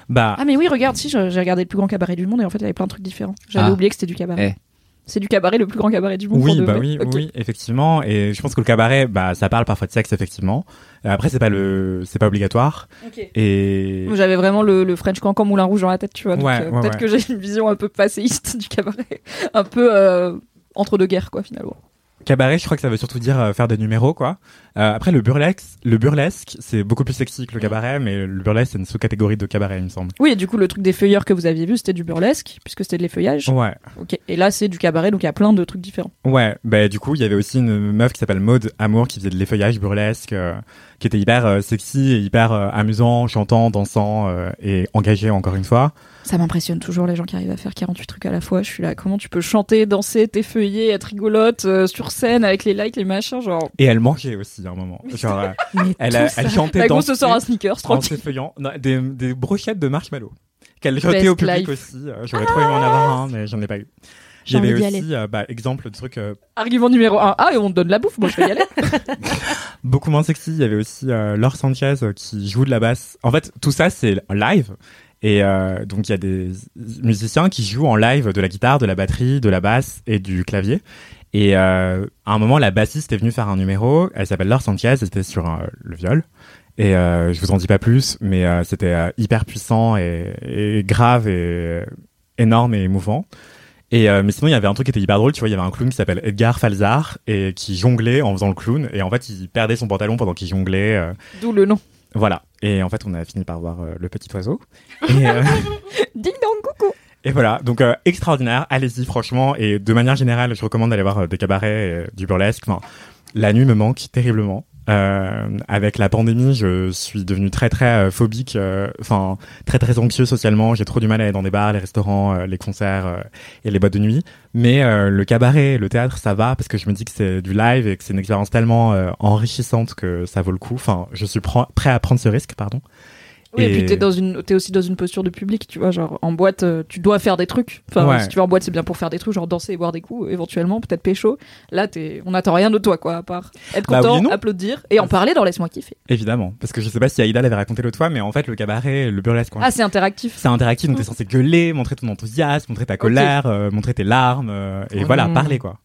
Bah, Ah, mais oui, regarde, si, j'ai regardé le plus grand cabaret du monde et en fait, il y avait plein de trucs différents. J'avais Ah. oublié que c'était du cabaret. Eh. C'est du cabaret, le plus grand cabaret du monde. Oui, bah oui, oui, effectivement. Et je pense que le cabaret, bah, ça parle parfois de sexe, effectivement. Euh, Après, c'est pas le, c'est pas obligatoire. Ok. Et Moi, J'avais vraiment le, le French Cancan Moulin Rouge dans la tête, tu vois. Ouais, euh, ouais, Peut-être ouais. que j'ai une vision un peu passéiste du cabaret. Un peu euh, entre deux guerres, quoi, finalement. cabaret, je crois que ça veut surtout dire euh, faire des numéros, quoi. Euh, après, le burlesque, le burlesque, c'est beaucoup plus sexy que le cabaret, mais le burlesque, c'est une sous-catégorie de cabaret, il me semble. Oui, et du coup, le truc des feuilleurs que vous aviez vu, c'était du burlesque, puisque c'était de l'effeuillage. Ouais. Ok. Et là, c'est du cabaret, donc il y a plein de trucs différents. Ouais, bah du coup, il y avait aussi une meuf qui s'appelle Maude Amour qui faisait de l'effeuillage burlesque, euh, qui était hyper euh, sexy et hyper euh, amusant, chantant, dansant euh, et engagé encore une fois. Ça m'impressionne toujours les gens qui arrivent à faire 48 trucs à la fois. Je suis là, comment tu peux chanter, danser, t'effeuiller, être rigolote euh, sur scène avec les likes, les machins, genre. Et elle mangeait aussi à un moment. Genre, euh, <laughs> elle, a- chantait La go dansait se sort un sneakers, en tranquille. s'effeuillant Non, des, des brochettes de marshmallow qu'elle jetait Best au public life. aussi. Euh, J'aurais trop aimé en avoir un, mais j'en ai pas eu. J'ai envie d'y aussi, euh, bah, exemple de truc euh, Argument numéro 1. Ah, et on te donne la bouffe, moi je vais y aller. <laughs> <laughs> beaucoup moins sexy. Il y avait aussi euh, Laure Sanchez euh, qui joue de la basse. En fait, tout ça c'est live. Et euh, donc il y a des musiciens qui jouent en live de la guitare, de la batterie, de la basse et du clavier. Et euh, à un moment, la bassiste est venue faire un numéro. Elle s'appelle Laure Sanchez. C'était sur euh, le viol. Et euh, je vous en dis pas plus, mais euh, c'était hyper puissant et, et grave et énorme et émouvant. Et mais sinon, il y avait un truc qui était hyper drôle. Tu vois, il y avait un clown qui s'appelle Edgar Falzar et qui jonglait en faisant le clown. Et en fait, il perdait son pantalon pendant qu'il jonglait. D'où le nom. voilà. Et en fait, on a fini par voir le petit oiseau. Et, <laughs> Ding dong. Et voilà. Donc euh, extraordinaire. Allez-y, franchement. Et de manière générale, je recommande d'aller voir euh, des cabarets, euh, du burlesque. Enfin, la nuit me manque terriblement. Euh, avec la pandémie, je suis devenu très très phobique, enfin très très anxieux socialement. J'ai trop du mal à aller dans des bars, les restaurants, les concerts et les boîtes de nuit. Mais le cabaret, le théâtre, ça va parce que je me dis que c'est du live et que c'est une expérience tellement enrichissante que ça vaut le coup. Enfin, je suis pr- prêt à prendre ce risque, pardon. Oui, et, puis t'es dans une, t'es aussi dans une posture de public, tu vois, genre en boîte, euh, tu dois faire des trucs. Enfin, Ouais. si tu vas en boîte, c'est bien pour faire des trucs, genre danser et boire des coups, éventuellement, peut-être pécho. Là, on n'attend rien de toi, quoi, à part être Bah content, oui non. applaudir et en parler dans Laisse-moi kiffer. Évidemment, parce que je sais pas si Aïda l'avait raconté l'autre fois, mais en fait le cabaret, le burlesque, Ah, c'est interactif. c'est interactif, donc t'es censé gueuler, montrer ton enthousiasme, montrer ta colère, euh, montrer tes larmes, euh, et Oh voilà, parler quoi.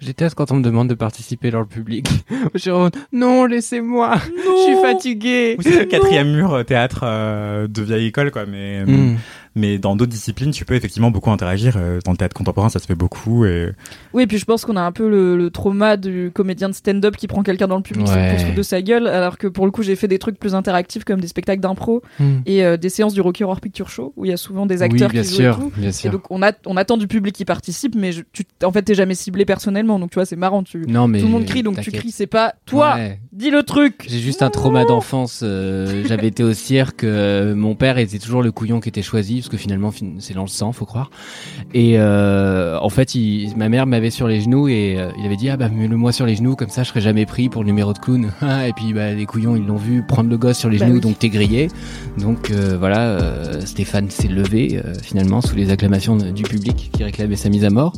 Je déteste quand on me demande de participer dans le public. <laughs> Je suis en mode, non, laissez-moi. Je suis fatigué. Ou c'est le <laughs> quatrième mur euh, théâtre euh, de vieille école quoi, mais Mm. Mais dans d'autres disciplines, tu peux effectivement beaucoup interagir. euh, Dans le théâtre contemporain, ça se fait beaucoup et Oui, et puis je pense qu'on a un peu le, le trauma du comédien de stand-up qui prend quelqu'un dans le public Ouais. pour se foutre de sa gueule, alors que pour le coup, j'ai fait des trucs plus interactifs comme des spectacles d'impro Mm. et euh, des séances du Rocky Horror Picture Show où il y a souvent des Oui, acteurs bien qui jouent sûr, et tout. bien Et sûr. donc on, a, on attend du public qui participe, mais je, tu, en fait t'es jamais ciblé personnellement, donc tu vois c'est marrant. Tu, Non, mais tout le monde crie, donc tu cries, c'est pas toi, Ouais. dis le truc. J'ai juste un trauma d'enfance. euh, J'avais été au cirque. euh, mon père était toujours le couillon qui était choisi parce que finalement fin- c'est dans le sang, faut croire. Et euh, en fait, il, ma mère m'avait sur les genoux et euh, il avait dit ah bah mets-le-moi sur les genoux comme ça je serai jamais pris pour le numéro de clown. <laughs> et puis bah les couillons ils l'ont vu prendre le gosse sur les Bah genoux oui. donc t'es grillé. Donc euh, voilà, Stéphane s'est levé finalement sous les acclamations du public qui réclamait sa mise à mort.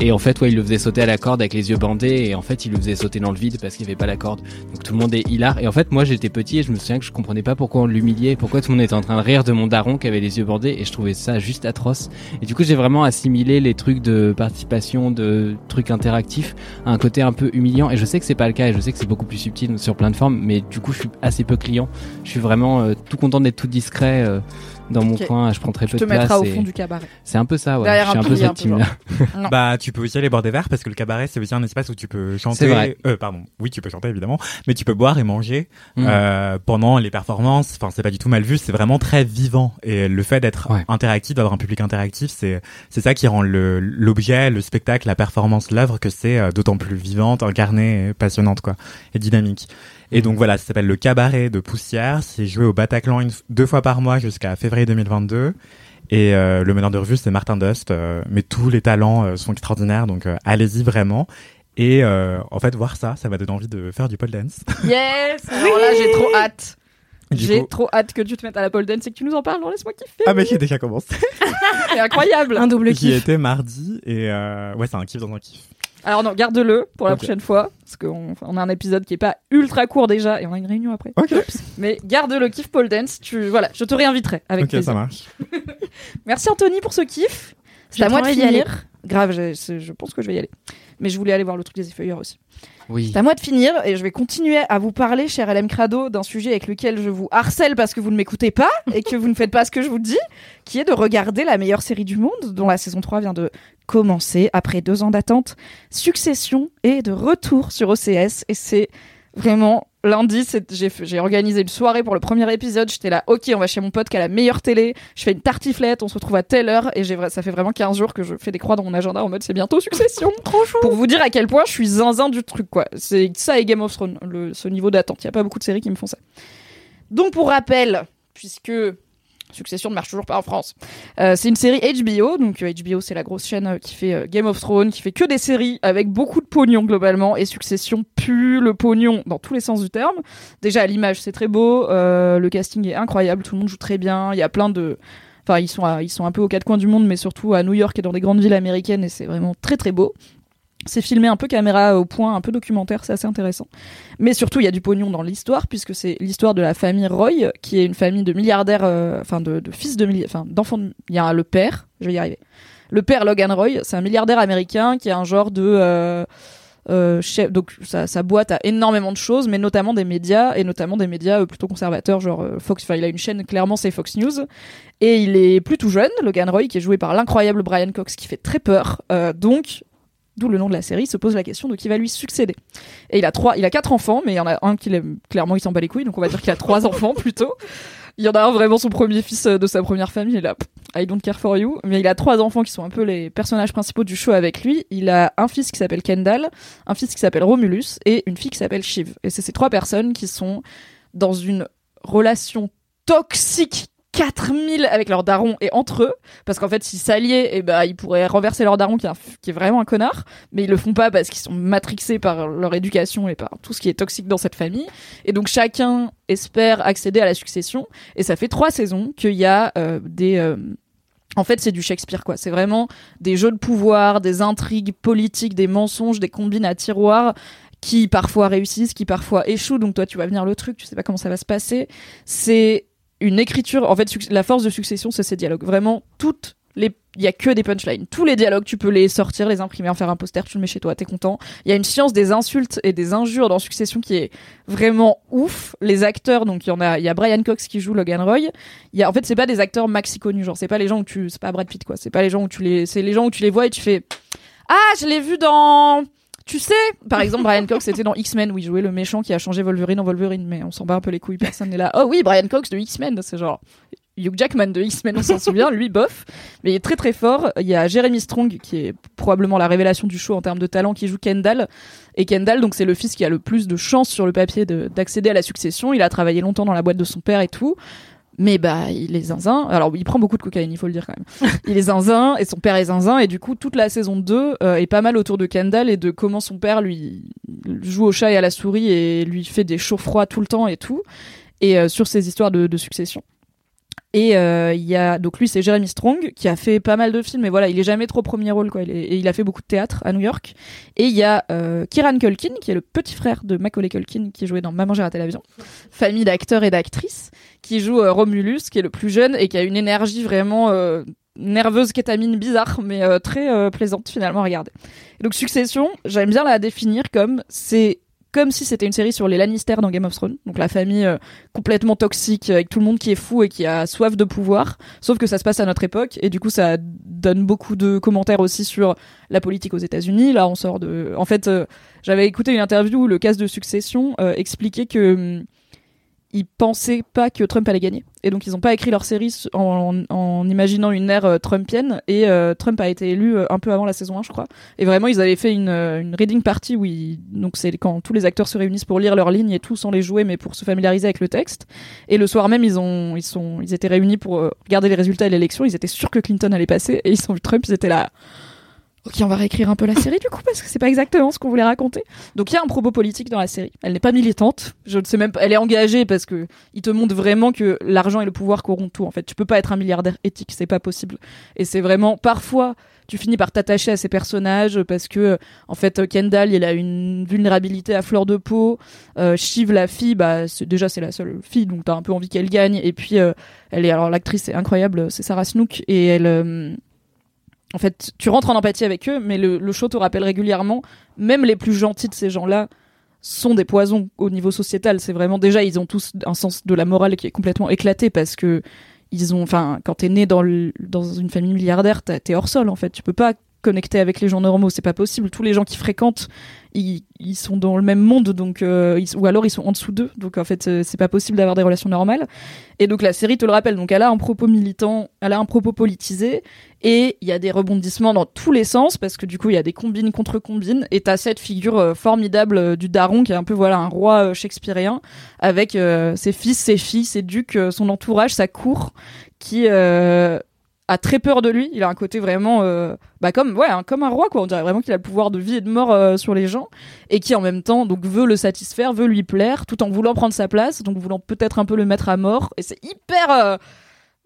Et en fait, ouais, il le faisait sauter à la corde avec les yeux bandés, et en fait, il le faisait sauter dans le vide parce qu'il n'y avait pas la corde. Donc tout le monde est hilar. Et en fait, moi, j'étais petit et je me souviens que je comprenais pas pourquoi on l'humiliait, pourquoi tout le monde était en train de rire de mon daron qui avait les yeux bandés, et je trouvais ça juste atroce. Et du coup, j'ai vraiment assimilé les trucs de participation, de trucs interactifs, à un côté un peu humiliant. Et je sais que c'est pas le cas, et je sais que c'est beaucoup plus subtil sur plein de formes, mais du coup, je suis assez peu client. Je suis vraiment euh, tout content d'être tout discret. euh, dans mon coin, je prends très Tu peu te de place. mettras au fond du cabaret. C'est un peu ça, ouais. Derrière je suis un un peu cette team-là. Bah tu peux aussi aller boire des verres parce que le cabaret c'est aussi un espace où tu peux chanter. C'est vrai. Euh, pardon, oui tu peux chanter évidemment, mais tu peux boire et manger Mm. euh, pendant les performances. Enfin c'est pas du tout mal vu, c'est vraiment très vivant et le fait d'être Ouais. interactif, d'avoir un public interactif, c'est c'est ça qui rend le l'objet, le spectacle, la performance, l'œuvre que c'est euh, d'autant plus vivante, incarnée, et passionnante quoi, et dynamique. Et donc voilà, ça s'appelle le cabaret de Poussière. C'est joué au Bataclan une, deux fois par mois jusqu'à février 2022. Et euh, le meneur de revue, c'est Martin Dust. euh, mais tous les talents euh, sont extraordinaires, donc euh, allez-y vraiment. Et euh, en fait, voir ça, ça m'a donné envie de faire du pole dance. <laughs> Yes Alors là, j'ai trop hâte. J'ai coup- trop hâte que tu te mettes à la pole dance et que tu nous en parles. Non, laisse-moi kiffer. Ah mais j'ai déjà commencé. <laughs> C'est incroyable. Un double Qui kiff. était mardi et euh, ouais, c'est un kiff dans un kiff. Alors non, garde-le pour la prochaine fois, parce qu'on on a un épisode qui est pas ultra court déjà et on a une réunion après. Ok. Mais garde le kiff pole dance. Tu voilà, je te réinviterai avec ok, plaisir. ça marche. <laughs> Merci Anthony pour ce kiff. C'est à moi de finir. Grave, je pense que je vais y aller. Mais je voulais aller voir le truc des effeuilleurs aussi. Oui. C'est à moi de finir et je vais continuer à vous parler, cher LM Crado, d'un sujet avec lequel je vous harcèle parce que vous ne m'écoutez pas <laughs> et que vous ne faites pas ce que je vous dis, qui est de regarder la meilleure série du monde, dont la saison 3 vient de commencer après deux ans d'attente. Succession et de retour sur OCS et c'est vraiment lundi, j'ai organisé une soirée pour le premier épisode. J'étais là, ok, on va chez mon pote qui a la meilleure télé. Je fais une tartiflette, on se retrouve à telle heure et ça fait vraiment 15 jours que je fais des croix dans mon agenda en mode c'est bientôt Succession. <laughs> Trop chou. Pour vous dire à quel point je suis zinzin du truc quoi. C'est ça et Game of Thrones, le, ce niveau d'attente. Il y a pas beaucoup de séries qui me font ça. Donc pour rappel, puisque Succession ne marche toujours pas en France. Euh, c'est une série HBO, donc euh, HBO c'est la grosse chaîne euh, qui fait euh, Game of Thrones, qui fait que des séries avec beaucoup de pognon globalement, et Succession pue le pognon dans tous les sens du terme. Déjà à l'image c'est très beau, euh, le casting est incroyable, tout le monde joue très bien, il y a plein de... Enfin ils sont, ils sont un peu aux quatre coins du monde, mais surtout à New York et dans des grandes villes américaines, et c'est vraiment très très beau. C'est filmé un peu caméra au point, un peu documentaire, c'est assez intéressant. Mais surtout, il y a du pognon dans l'histoire, puisque c'est l'histoire de la famille Roy, qui est une famille de milliardaires, euh, enfin de, fils de milliardaires, enfin d'enfants. de- Il y a le père, je vais y arriver. Le père Logan Roy, c'est un milliardaire américain qui a un genre de euh, euh, chef. Donc sa, boîte a énormément de choses, mais notamment des médias et notamment des médias plutôt conservateurs, genre Fox. Enfin, il a une chaîne clairement, c'est Fox News. Et il est plutôt jeune, Logan Roy, qui est joué par l'incroyable Brian Cox, qui fait très peur. Donc D'où le nom de la série, se pose la question de qui va lui succéder. Et il a trois, il a quatre enfants, mais il y en a un qui clairement il s'en bat les couilles, donc on va dire qu'il a trois <laughs> enfants plutôt. Il y en a un vraiment son premier fils euh, de sa première famille, il pff, I don't care for you. Mais il a trois enfants qui sont un peu les personnages principaux du show avec lui. Il a un fils qui s'appelle Kendall, un fils qui s'appelle Romulus et une fille qui s'appelle Shiv. Et c'est ces trois personnes qui sont dans une relation toxique 4000 avec leur daron et entre eux parce qu'en fait s'ils s'alliaient et ben ils pourraient renverser leur daron qui est, vraiment un connard mais ils le font pas parce qu'ils sont matrixés par leur éducation et par tout ce qui est toxique dans cette famille et donc chacun espère accéder à la succession et ça fait trois saisons qu'il y a euh, des euh, en fait, c'est du Shakespeare, quoi. C'est vraiment des jeux de pouvoir, des intrigues politiques, des mensonges, des combines à tiroir qui parfois réussissent, qui parfois échouent. Donc toi, tu vas venir le truc, tu sais pas comment ça va se passer. C'est une écriture. En fait, la force de Succession, c'est ces dialogues. Vraiment, toutes les, il y a que des punchlines. Tous les dialogues, tu peux les sortir, les imprimer, en faire un poster, tu le mets chez toi, t'es content. Il y a une science des insultes et des injures dans Succession qui est vraiment ouf. Les acteurs, donc il y en a, y a Brian Cox qui joue Logan Roy. Il y a, en fait, c'est pas des acteurs maxi connus, genre c'est pas les gens où tu, c'est pas Brad Pitt quoi. C'est pas les gens où tu les, c'est les gens où tu les vois et tu fais, ah, je l'ai vu dans. Tu sais, par exemple, Brian Cox était dans X-Men où il jouait le méchant qui a changé Wolverine en Wolverine, mais on s'en bat un peu les couilles, personne n'est là. Oh oui, Brian Cox de X-Men, c'est genre Hugh Jackman de X-Men, on s'en souvient, lui bof, mais il est très très fort. Il y a Jeremy Strong qui est probablement la révélation du show en termes de talent, qui joue Kendall. Et Kendall, donc c'est le fils qui a le plus de chances sur le papier de- d'accéder à la succession. Il a travaillé longtemps dans la boîte de son père et tout. Mais bah, il est zinzin. Alors, il prend beaucoup de cocaïne, il faut le dire quand même. <laughs> il est zinzin et son père est zinzin. Et du coup, toute la saison 2 euh, est pas mal autour de Kendall et de comment son père lui joue au chat et à la souris et lui fait des chauds froids tout le temps et tout. Et euh, sur ces histoires de, de succession. Et euh, il y a donc lui c'est Jeremy Strong qui a fait pas mal de films mais voilà il est jamais trop premier rôle quoi. Il et il a fait beaucoup de théâtre à New York. Et il y a euh, Kieran Culkin qui est le petit frère de Macaulay Culkin qui jouait dans Maman j'ai raté l'avion. Famille d'acteurs et d'actrices qui joue euh, Romulus qui est le plus jeune et qui a une énergie vraiment euh, nerveuse kétamine bizarre mais euh, très euh, plaisante finalement à regarder. Donc Succession j'aime bien la définir comme c'est comme si c'était une série sur les Lannister dans Game of Thrones, donc la famille euh, complètement toxique avec tout le monde qui est fou et qui a soif de pouvoir, sauf que ça se passe à notre époque et du coup ça donne beaucoup de commentaires aussi sur la politique aux États-Unis. Là, on sort de en fait euh, j'avais écouté une interview où le cas de succession euh, expliquait que hum, ils pensaient pas que Trump allait gagner. Et donc, ils ont pas écrit leur série en, en imaginant une ère euh, trumpienne. Et euh, Trump a été élu euh, un peu avant la saison 1, je crois. Et vraiment, ils avaient fait une, euh, une reading party où ils, donc c'est quand tous les acteurs se réunissent pour lire leurs lignes et tout sans les jouer, mais pour se familiariser avec le texte. Et le soir même, ils ont, ils sont, ils étaient réunis pour regarder les résultats de l'élection. Ils étaient sûrs que Clinton allait passer. Et ils ont vu Trump, ils étaient là. Ok, on va réécrire un peu la série du coup parce que c'est pas exactement ce qu'on voulait raconter. Donc il y a un propos politique dans la série. Elle n'est pas militante. Je ne sais même pas. Elle est engagée parce que il te montre vraiment que l'argent et le pouvoir corrompent tout. En fait, tu peux pas être un milliardaire éthique, c'est pas possible. Et c'est vraiment parfois tu finis par t'attacher à ces personnages parce que en fait Kendall il a une vulnérabilité à fleur de peau. Euh, Shiv la fille, bah déjà c'est la seule fille donc t'as un peu envie qu'elle gagne. Et puis euh, elle est alors l'actrice c'est incroyable, c'est Sarah Snook et elle. euh, en fait, tu rentres en empathie avec eux, mais le, show te rappelle régulièrement, même les plus gentils de ces gens-là sont des poisons au niveau sociétal. C'est vraiment déjà, ils ont tous un sens de la morale qui est complètement éclaté parce que ils ont, enfin, quand t'es né dans, dans une famille milliardaire, t'es hors sol en fait. Tu peux pas connecter avec les gens normaux, c'est pas possible. Tous les gens qui fréquentent, ils, sont dans le même monde, donc euh, ou alors ils sont en dessous d'eux. Donc en fait, euh, c'est pas possible d'avoir des relations normales. Et donc la série te le rappelle. Donc elle a un propos militant, elle a un propos politisé, et il y a des rebondissements dans tous les sens parce que du coup il y a des combines contre combines. Et t'as cette figure euh, formidable du daron qui est un peu voilà un roi shakespearien avec ses fils, ses filles, ses ducs, son entourage, sa cour, qui a très peur de lui. Il a un côté vraiment, euh, bah comme ouais, hein, comme un roi quoi. On dirait vraiment qu'il a le pouvoir de vie et de mort euh, sur les gens et qui en même temps donc veut le satisfaire, veut lui plaire, tout en voulant prendre sa place, donc voulant peut-être un peu le mettre à mort. Et c'est hyper euh,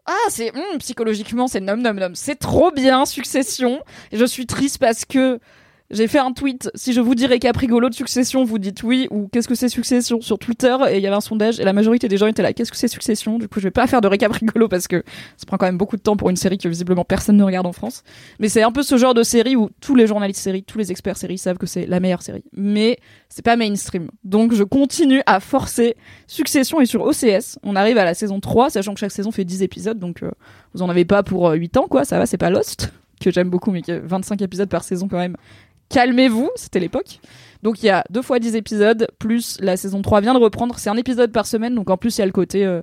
ah, c'est hum, psychologiquement, c'est nom nom nom. C'est trop bien, Succession. Et je suis triste parce que j'ai fait un tweet. Si je vous dis récap rigolo de Succession, vous dites oui ou qu'est-ce que c'est Succession sur Twitter et il y avait un sondage et la majorité des gens étaient là. Qu'est-ce que c'est Succession? Du coup, je vais pas faire de récap rigolo parce que ça prend quand même beaucoup de temps pour une série que visiblement personne ne regarde en France. Mais c'est un peu ce genre de série où tous les journalistes séries, tous les experts séries savent que c'est la meilleure série. Mais c'est pas mainstream. Donc je continue à forcer. Succession est sur OCS. On arrive à la saison 3, sachant que chaque saison fait 10 épisodes. Donc euh, vous en avez pas pour euh, 8 ans, quoi. Ça va, c'est pas Lost, que j'aime beaucoup, mais qui a 25 épisodes par saison quand même. Calmez-vous, c'était l'époque. Donc il y a deux fois 10 épisodes, plus la saison 3 vient de reprendre. C'est un épisode par semaine, donc en plus il y a le côté... euh,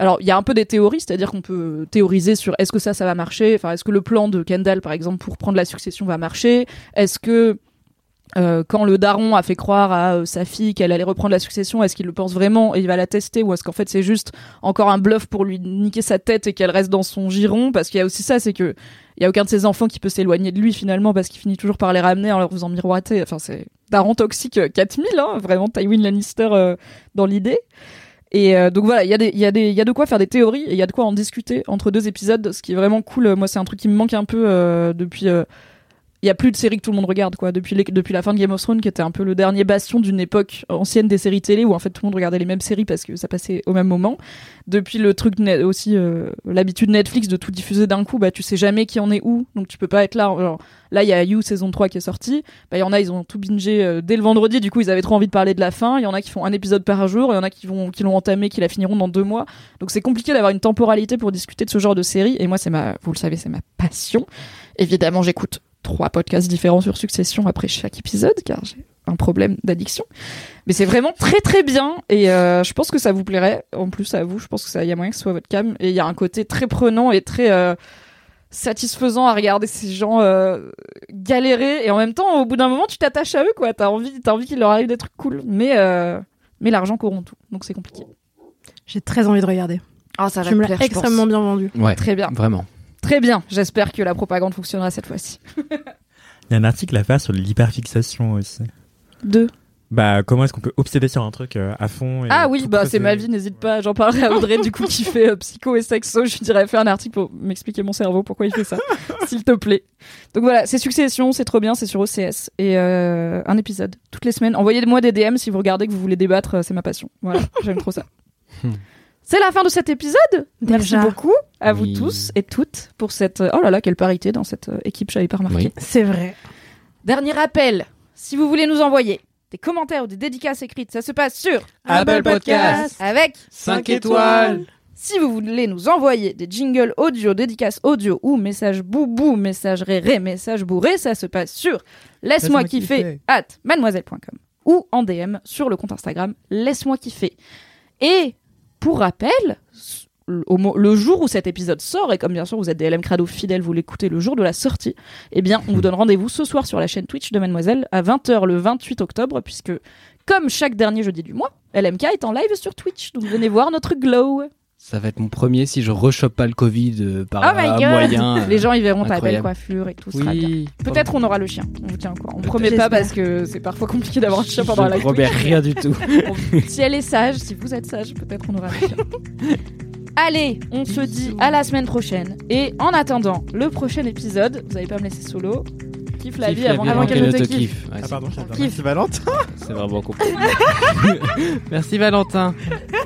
alors, il y a un peu des théories, c'est-à-dire qu'on peut théoriser sur est-ce que ça, ça va marcher? Enfin, est-ce que le plan de Kendall, par exemple, pour prendre la succession va marcher? Est-ce que euh, quand le daron a fait croire à euh, sa fille qu'elle allait reprendre la succession, est-ce qu'il le pense vraiment et il va la tester ou est-ce qu'en fait c'est juste encore un bluff pour lui niquer sa tête et qu'elle reste dans son giron? Parce qu'il y a aussi ça, c'est que il y a aucun de ses enfants qui peut s'éloigner de lui finalement parce qu'il finit toujours par les ramener en leur faisant miroiter. Enfin, c'est daron toxique euh, 4000, hein, vraiment Tywin Lannister euh, dans l'idée. Et euh, donc voilà, il y, a des- y, a des- y a de quoi faire des théories et il y a de quoi en discuter entre deux épisodes, ce qui est vraiment cool. Moi, c'est un truc qui me manque un peu euh, depuis. Il y a plus de séries que tout le monde regarde, quoi. Depuis, depuis la fin de Game of Thrones, qui était un peu le dernier bastion d'une époque ancienne des séries télé où en fait tout le monde regardait les mêmes séries parce que ça passait au même moment. Depuis le truc aussi, euh, l'habitude Netflix de tout diffuser d'un coup, bah tu sais jamais qui en est où, donc tu peux pas être là. Genre, là, il y a You saison 3 qui est sortie. Bah, il y en a, ils ont tout bingé euh, dès le vendredi, du coup, ils avaient trop envie de parler de la fin. Il y en a qui font un épisode par jour, il y en a qui vont, qui l'ont entamé, qui la finiront dans deux mois. Donc c'est compliqué d'avoir une temporalité pour discuter de ce genre de série. Et moi, c'est ma, vous le savez, c'est ma passion. Évidemment, j'écoute trois podcasts différents sur Succession après chaque épisode, car j'ai un problème d'addiction. Mais c'est vraiment très très bien et euh, je pense que ça vous plairait. En plus à vous, je pense que ça y a moyen que ce soit votre cam et il y a un côté très prenant et très euh, satisfaisant à regarder ces gens euh, galérer et en même temps au bout d'un moment tu t'attaches à eux quoi. T'as envie, t'as envie qu'il leur arrive des trucs cool, mais euh, mais l'argent corrompt tout, donc c'est compliqué. J'ai très envie de regarder. Ah ça va tu me plaire, je pense. extrêmement bien vendu. Ouais, Très bien, vraiment. Très bien. J'espère que la propagande fonctionnera cette fois-ci. <laughs> Il y a un article à faire sur l'hyperfixation aussi. Deux. Bah, comment est-ce qu'on peut obséder sur un truc euh, à fond et Ah oui, bah c'est ma vie, n'hésite pas. J'en parlerai à <laughs> Audrey, du coup, qui fait euh, psycho et sexo. Je lui dirais, fais un article pour m'expliquer mon cerveau, pourquoi il fait ça, <laughs> s'il te plaît. Donc voilà, c'est Succession, c'est trop bien, c'est sur OCS. Et euh, un épisode, toutes les semaines. Envoyez-moi des DM si vous regardez que vous voulez débattre, euh, c'est ma passion. Voilà, j'aime trop ça. C'est la fin de cet épisode. Merci Déjà. beaucoup à vous Oui. tous et toutes pour cette. Oh là là, quelle parité dans cette euh, équipe, j'avais pas remarqué. Oui. C'est vrai. Dernier rappel, si vous voulez nous envoyer des commentaires ou des dédicaces écrites, ça se passe sur Apple Podcast. avec 5 étoiles. Si vous voulez nous envoyer des jingles audio, dédicaces audio ou messages boubou, messages réré, messages bourré, ça se passe sur laisse-moi Laisse-moi kiffer kiffer. at mademoiselle.com ou en DM sur le compte Instagram laisse-moi kiffer. Et pour rappel, le jour où cet épisode sort, et comme bien sûr vous êtes des LM Crado fidèles, vous l'écoutez le jour de la sortie, eh bien on vous donne rendez-vous ce soir sur la chaîne Twitch de Mademoiselle à 20h le 28 octobre, puisque comme chaque dernier jeudi du mois, LMK est en live sur Twitch, donc venez voir notre glow. Ça va être mon premier si je rechoppe pas le Covid euh, par Oh my un god moyen. <laughs> euh, Les gens ils verront ta belle coiffure et tout sera bien. Oui. Peut-être on aura le chien, on vous tient quoi. On promet pas parce que c'est parfois compliqué d'avoir un chien pendant la Je promets Twitch. rien du tout. <laughs> si elle est sage, si vous êtes sage, peut-être on aura le chien. <laughs> Allez, on se dit à la semaine prochaine. Et en attendant le prochain épisode, vous allez pas me laisser solo. Kiffe la vie avant, avant qu'elle ne te kiffe. Ah pardon. Merci Valentin. c'est vraiment compliqué. <laughs> Merci Valentin.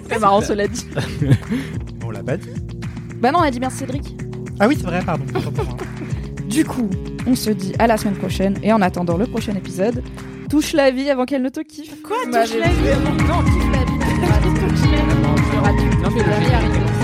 C'est marrant cela dit. On l'a pas dit. Bah non, on a dit merci Cédric. Ah oui, c'est vrai, pardon. <laughs> Du coup, on se dit à la semaine prochaine et en attendant le prochain épisode, touche la vie avant qu'elle ne te kiffe. Quoi, touche la vie Non, touche la vie. <laughs> Touche la vie.